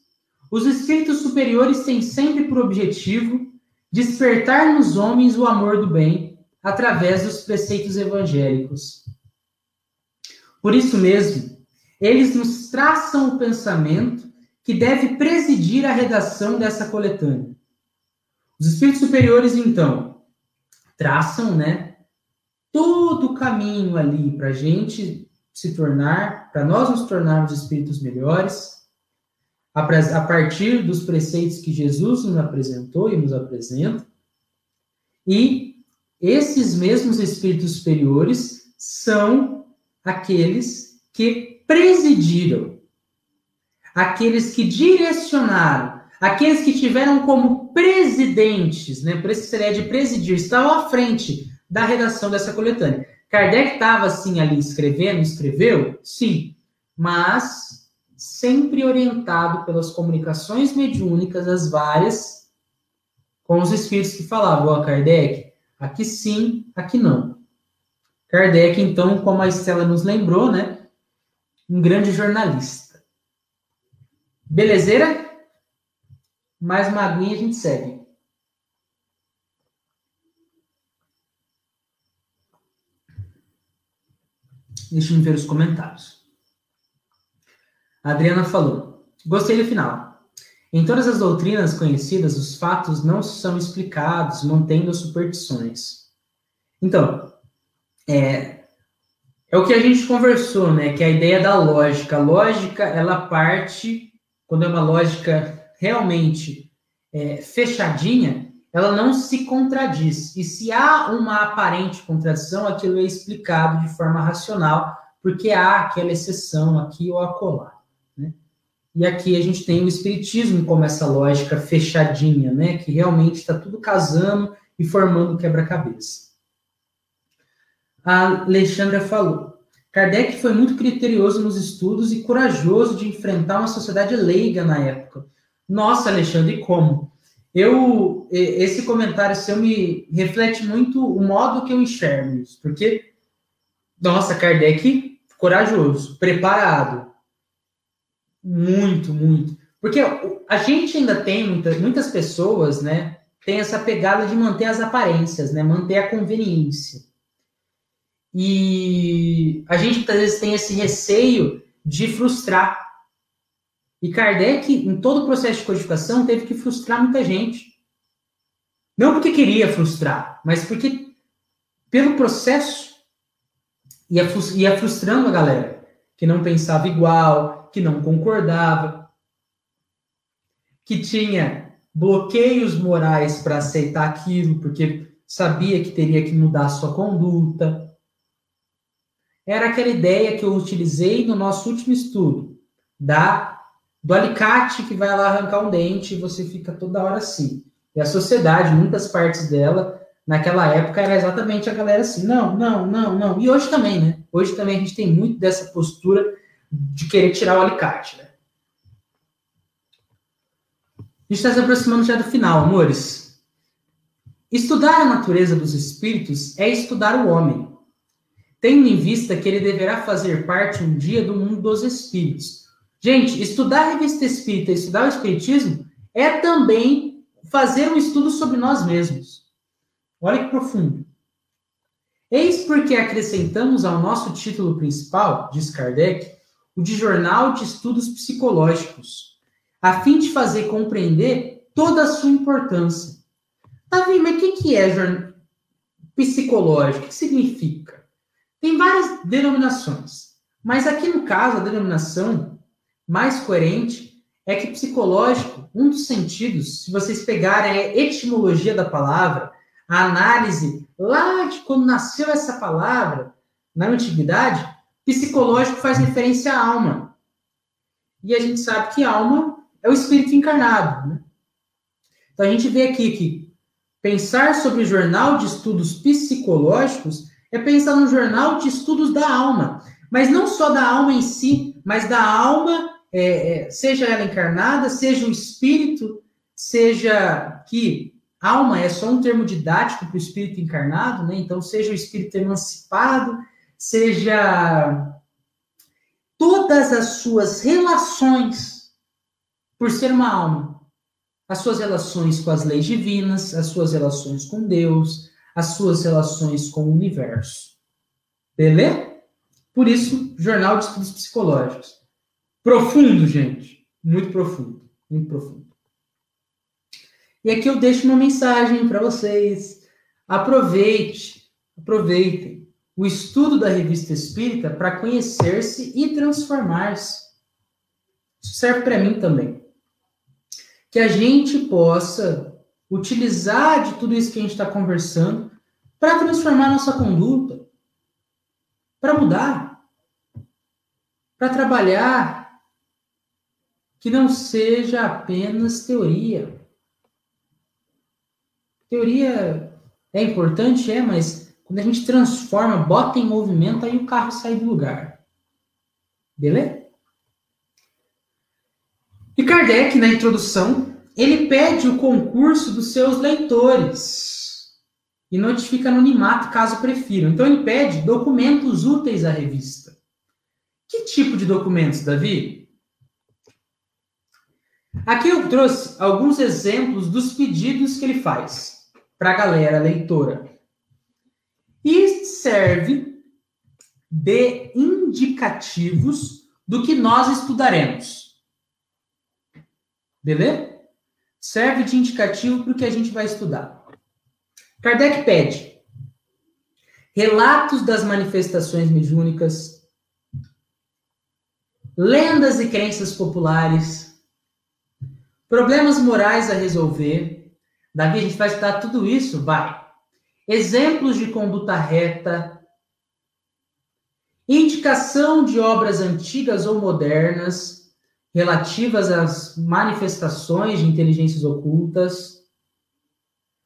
Speaker 1: os espíritos superiores têm sempre por objetivo despertar nos homens o amor do bem através dos preceitos evangélicos. Por isso mesmo, eles nos traçam o pensamento que deve presidir a redação dessa coletânea. Os espíritos superiores, então, traçam, né, todo o caminho ali para a gente se tornar, para nós nos tornarmos espíritos melhores, a partir dos preceitos que Jesus nos apresentou e nos apresenta. E esses mesmos espíritos superiores são aqueles que presidiram, aqueles que direcionaram, aqueles que tiveram como presidentes, né, por isso seria de presidir, estavam à frente da redação dessa coletânea. Kardec estava assim ali escrevendo, escreveu? Sim, mas sempre orientado pelas comunicações mediúnicas, as várias, com os espíritos que falavam, ó, Kardec, aqui sim, aqui não. Kardec, então, como a Estela nos lembrou, né, um grande jornalista. Belezeira? Mais uma aguinha a gente segue. Deixa eu ver os comentários. A Adriana falou: Gostei do final. Em todas as doutrinas conhecidas, os fatos não são explicados, mantendo as superstições. Então, é, é o que a gente conversou, né? Que é a ideia da lógica. A lógica, ela parte, quando é uma lógica realmente é, fechadinha, ela não se contradiz. E se há uma aparente contradição, aquilo é explicado de forma racional, porque há aquela exceção aqui ou acolá. E aqui a gente tem o espiritismo como essa lógica fechadinha, né, que realmente está tudo casando e formando quebra-cabeça. A Alexandra falou: Kardec foi muito criterioso nos estudos e corajoso de enfrentar uma sociedade leiga na época. Nossa, Alexandre, como? Eu esse comentário seu me reflete muito o modo que eu enxergo isso, porque nossa, Kardec corajoso, preparado, muito, muito. Porque a gente ainda tem muitas, muitas pessoas, né? Tem essa pegada de manter as aparências, né? Manter a conveniência. E a gente às vezes tem esse receio de frustrar. E Kardec, em todo o processo de codificação, teve que frustrar muita gente. Não porque queria frustrar, mas porque, pelo processo, ia, ia frustrando a galera que não pensava igual, que não concordava, que tinha bloqueios morais para aceitar aquilo, porque sabia que teria que mudar sua conduta. Era aquela ideia que eu utilizei no nosso último estudo, da do alicate que vai lá arrancar um dente e você fica toda hora assim. E a sociedade, muitas partes dela, naquela época era exatamente a galera assim, não, não, não, não. E hoje também, né? Hoje também a gente tem muito dessa postura de querer tirar o alicate, né? A gente está se aproximando já do final, amores. Estudar a natureza dos espíritos é estudar o homem, tendo em vista que ele deverá fazer parte um dia do mundo dos espíritos. Gente, estudar a revista espírita, estudar o espiritismo, é também fazer um estudo sobre nós mesmos. Olha que profundo. Eis porque acrescentamos ao nosso título principal, diz Kardec, o de Jornal de Estudos Psicológicos, a fim de fazer compreender toda a sua importância. Davi, mas o que, é psicológico? O que significa? Tem várias denominações, mas aqui no caso, a denominação mais coerente é que psicológico, um dos sentidos, se vocês pegarem a etimologia da palavra, a análise lá de quando nasceu essa palavra, na antiguidade, Psicológico faz referência à alma. E a gente sabe que alma é o espírito encarnado. Né? Então a gente vê aqui que, Pensar sobre o jornal de estudos psicológicos é pensar no jornal de estudos da alma, mas não só da alma em si, mas da alma, é, é, seja ela encarnada, seja o espírito, seja que alma é só um termo didático para o espírito encarnado, né? Então, seja o espírito emancipado, seja todas as suas relações, por ser uma alma, as suas relações com as leis divinas, as suas relações com Deus, as suas relações com o universo. Beleza? Por isso, Jornal de Estudos Psicológicos. Profundo, gente. Muito profundo. Muito profundo. E aqui eu deixo uma mensagem para vocês. Aproveite, aproveitem o estudo da revista espírita para conhecer-se e transformar-se. Isso serve para mim também. Que a gente possa utilizar de tudo isso que a gente está conversando para transformar nossa conduta, para mudar, para trabalhar, que não seja apenas teoria. Teoria é importante, é, mas quando a gente transforma, bota em movimento, aí o carro sai do lugar. Beleza? E Kardec, na introdução, ele pede o concurso dos seus leitores e notifica anonimato caso prefiram. Então ele pede documentos úteis à revista. Que tipo de documentos, Davi? Aqui eu trouxe alguns exemplos dos pedidos que ele faz para a galera leitora e serve de indicativos do que nós estudaremos. Beleza? Serve de indicativo para o que a gente vai estudar. Kardec pede relatos das manifestações mediúnicas, lendas e crenças populares, problemas morais a resolver. Davi, a gente vai estudar tudo isso? Vai exemplos de conduta reta, indicação de obras antigas ou modernas relativas às manifestações de inteligências ocultas,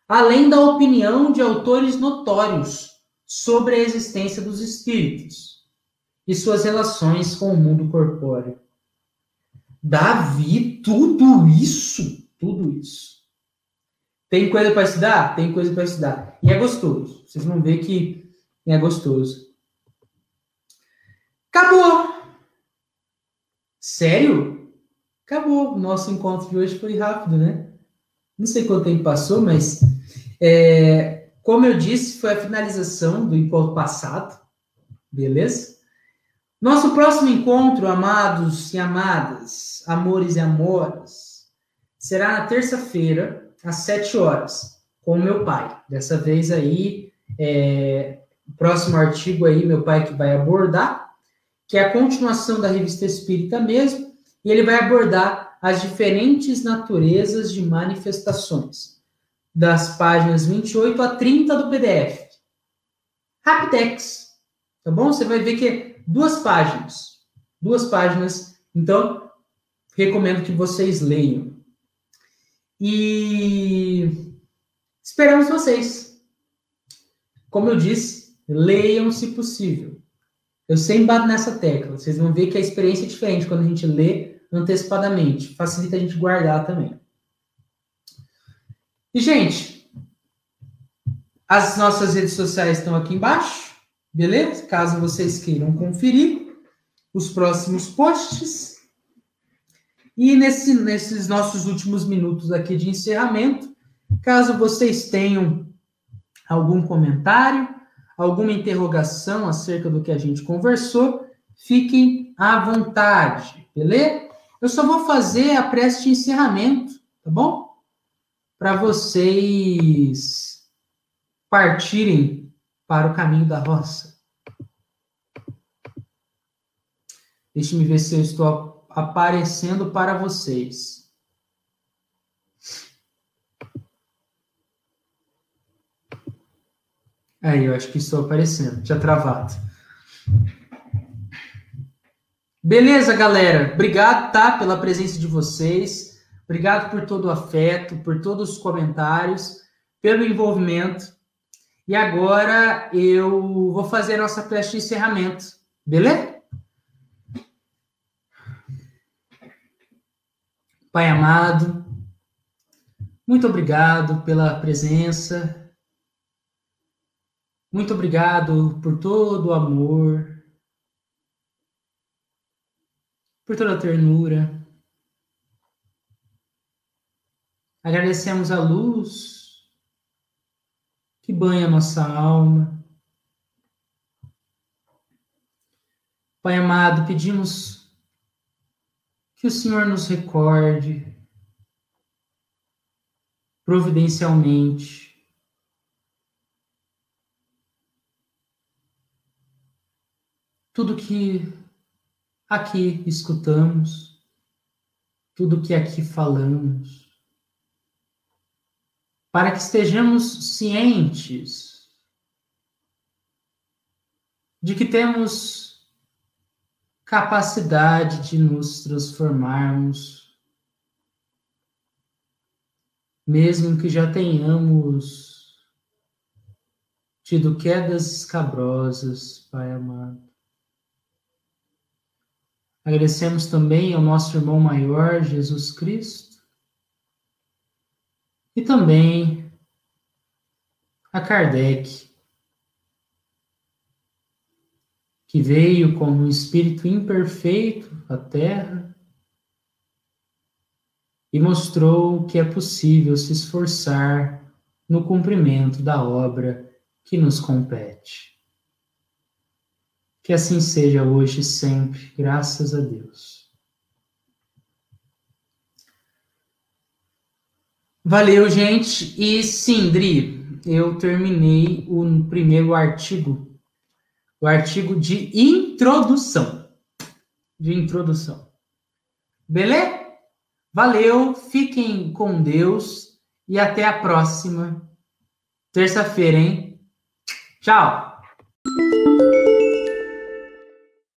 Speaker 1: além da opinião de autores notórios sobre a existência dos espíritos e suas relações com o mundo corpóreo. Davi, tudo isso, tudo isso tem coisa para estudar? Tem coisa para estudar. E é gostoso. Vocês vão ver que é gostoso. Acabou! Sério? Acabou. O nosso encontro de hoje foi rápido, né? Não sei quanto tempo passou, mas é, como eu disse, foi a finalização do encontro passado. Beleza? Nosso próximo encontro, amados e amadas, amores e amoras, será na terça-feira, às sete horas, com o meu pai. Dessa vez aí, é, próximo artigo aí, meu pai que vai abordar, que é a continuação da revista Espírita mesmo, e ele vai abordar as diferentes naturezas de manifestações, das páginas 28 a 30 do PDF. Rapidex, tá bom? Você vai ver que é duas páginas, duas páginas, então recomendo que vocês leiam. E esperamos vocês. Como eu disse, leiam se possível. Eu sempre bato nessa tecla. Vocês vão ver que a experiência é diferente quando a gente lê antecipadamente. Facilita a gente guardar também. E, gente, as nossas redes sociais estão aqui embaixo, beleza? Caso vocês queiram conferir os próximos posts. E nesse, nesses nossos últimos minutos aqui de encerramento, caso vocês tenham algum comentário, alguma interrogação acerca do que a gente conversou, fiquem à vontade, beleza? Eu só vou fazer a prece de encerramento, tá bom? Para vocês partirem para o caminho da roça. Deixe-me ver se eu estou aparecendo para vocês. Aí, eu acho que estou aparecendo. Tinha travado. Beleza, galera? Obrigado, tá? Pela presença de vocês. Obrigado por todo o afeto, por todos os comentários. pelo envolvimento. E agora eu vou fazer a nossa prece de encerramento. Beleza? Pai amado, muito obrigado pela presença. Muito obrigado por todo o amor, por toda a ternura. Agradecemos a luz que banha nossa alma. Pai amado, pedimos que o Senhor nos recorde providencialmente tudo que aqui escutamos, tudo que aqui falamos, para que estejamos cientes de que temos capacidade de nos transformarmos, mesmo que já tenhamos tido quedas escabrosas, Pai amado. Agradecemos também ao nosso irmão maior, Jesus Cristo, e também a Kardec, que veio como um espírito imperfeito à Terra e mostrou que é possível se esforçar no cumprimento da obra que nos compete. Que assim seja hoje e sempre, graças a Deus. Valeu, gente. E sim, Dri, eu terminei o primeiro artigo, o artigo de introdução. De introdução. Beleza? Valeu, fiquem com Deus e até a próxima terça-feira, hein? Tchau!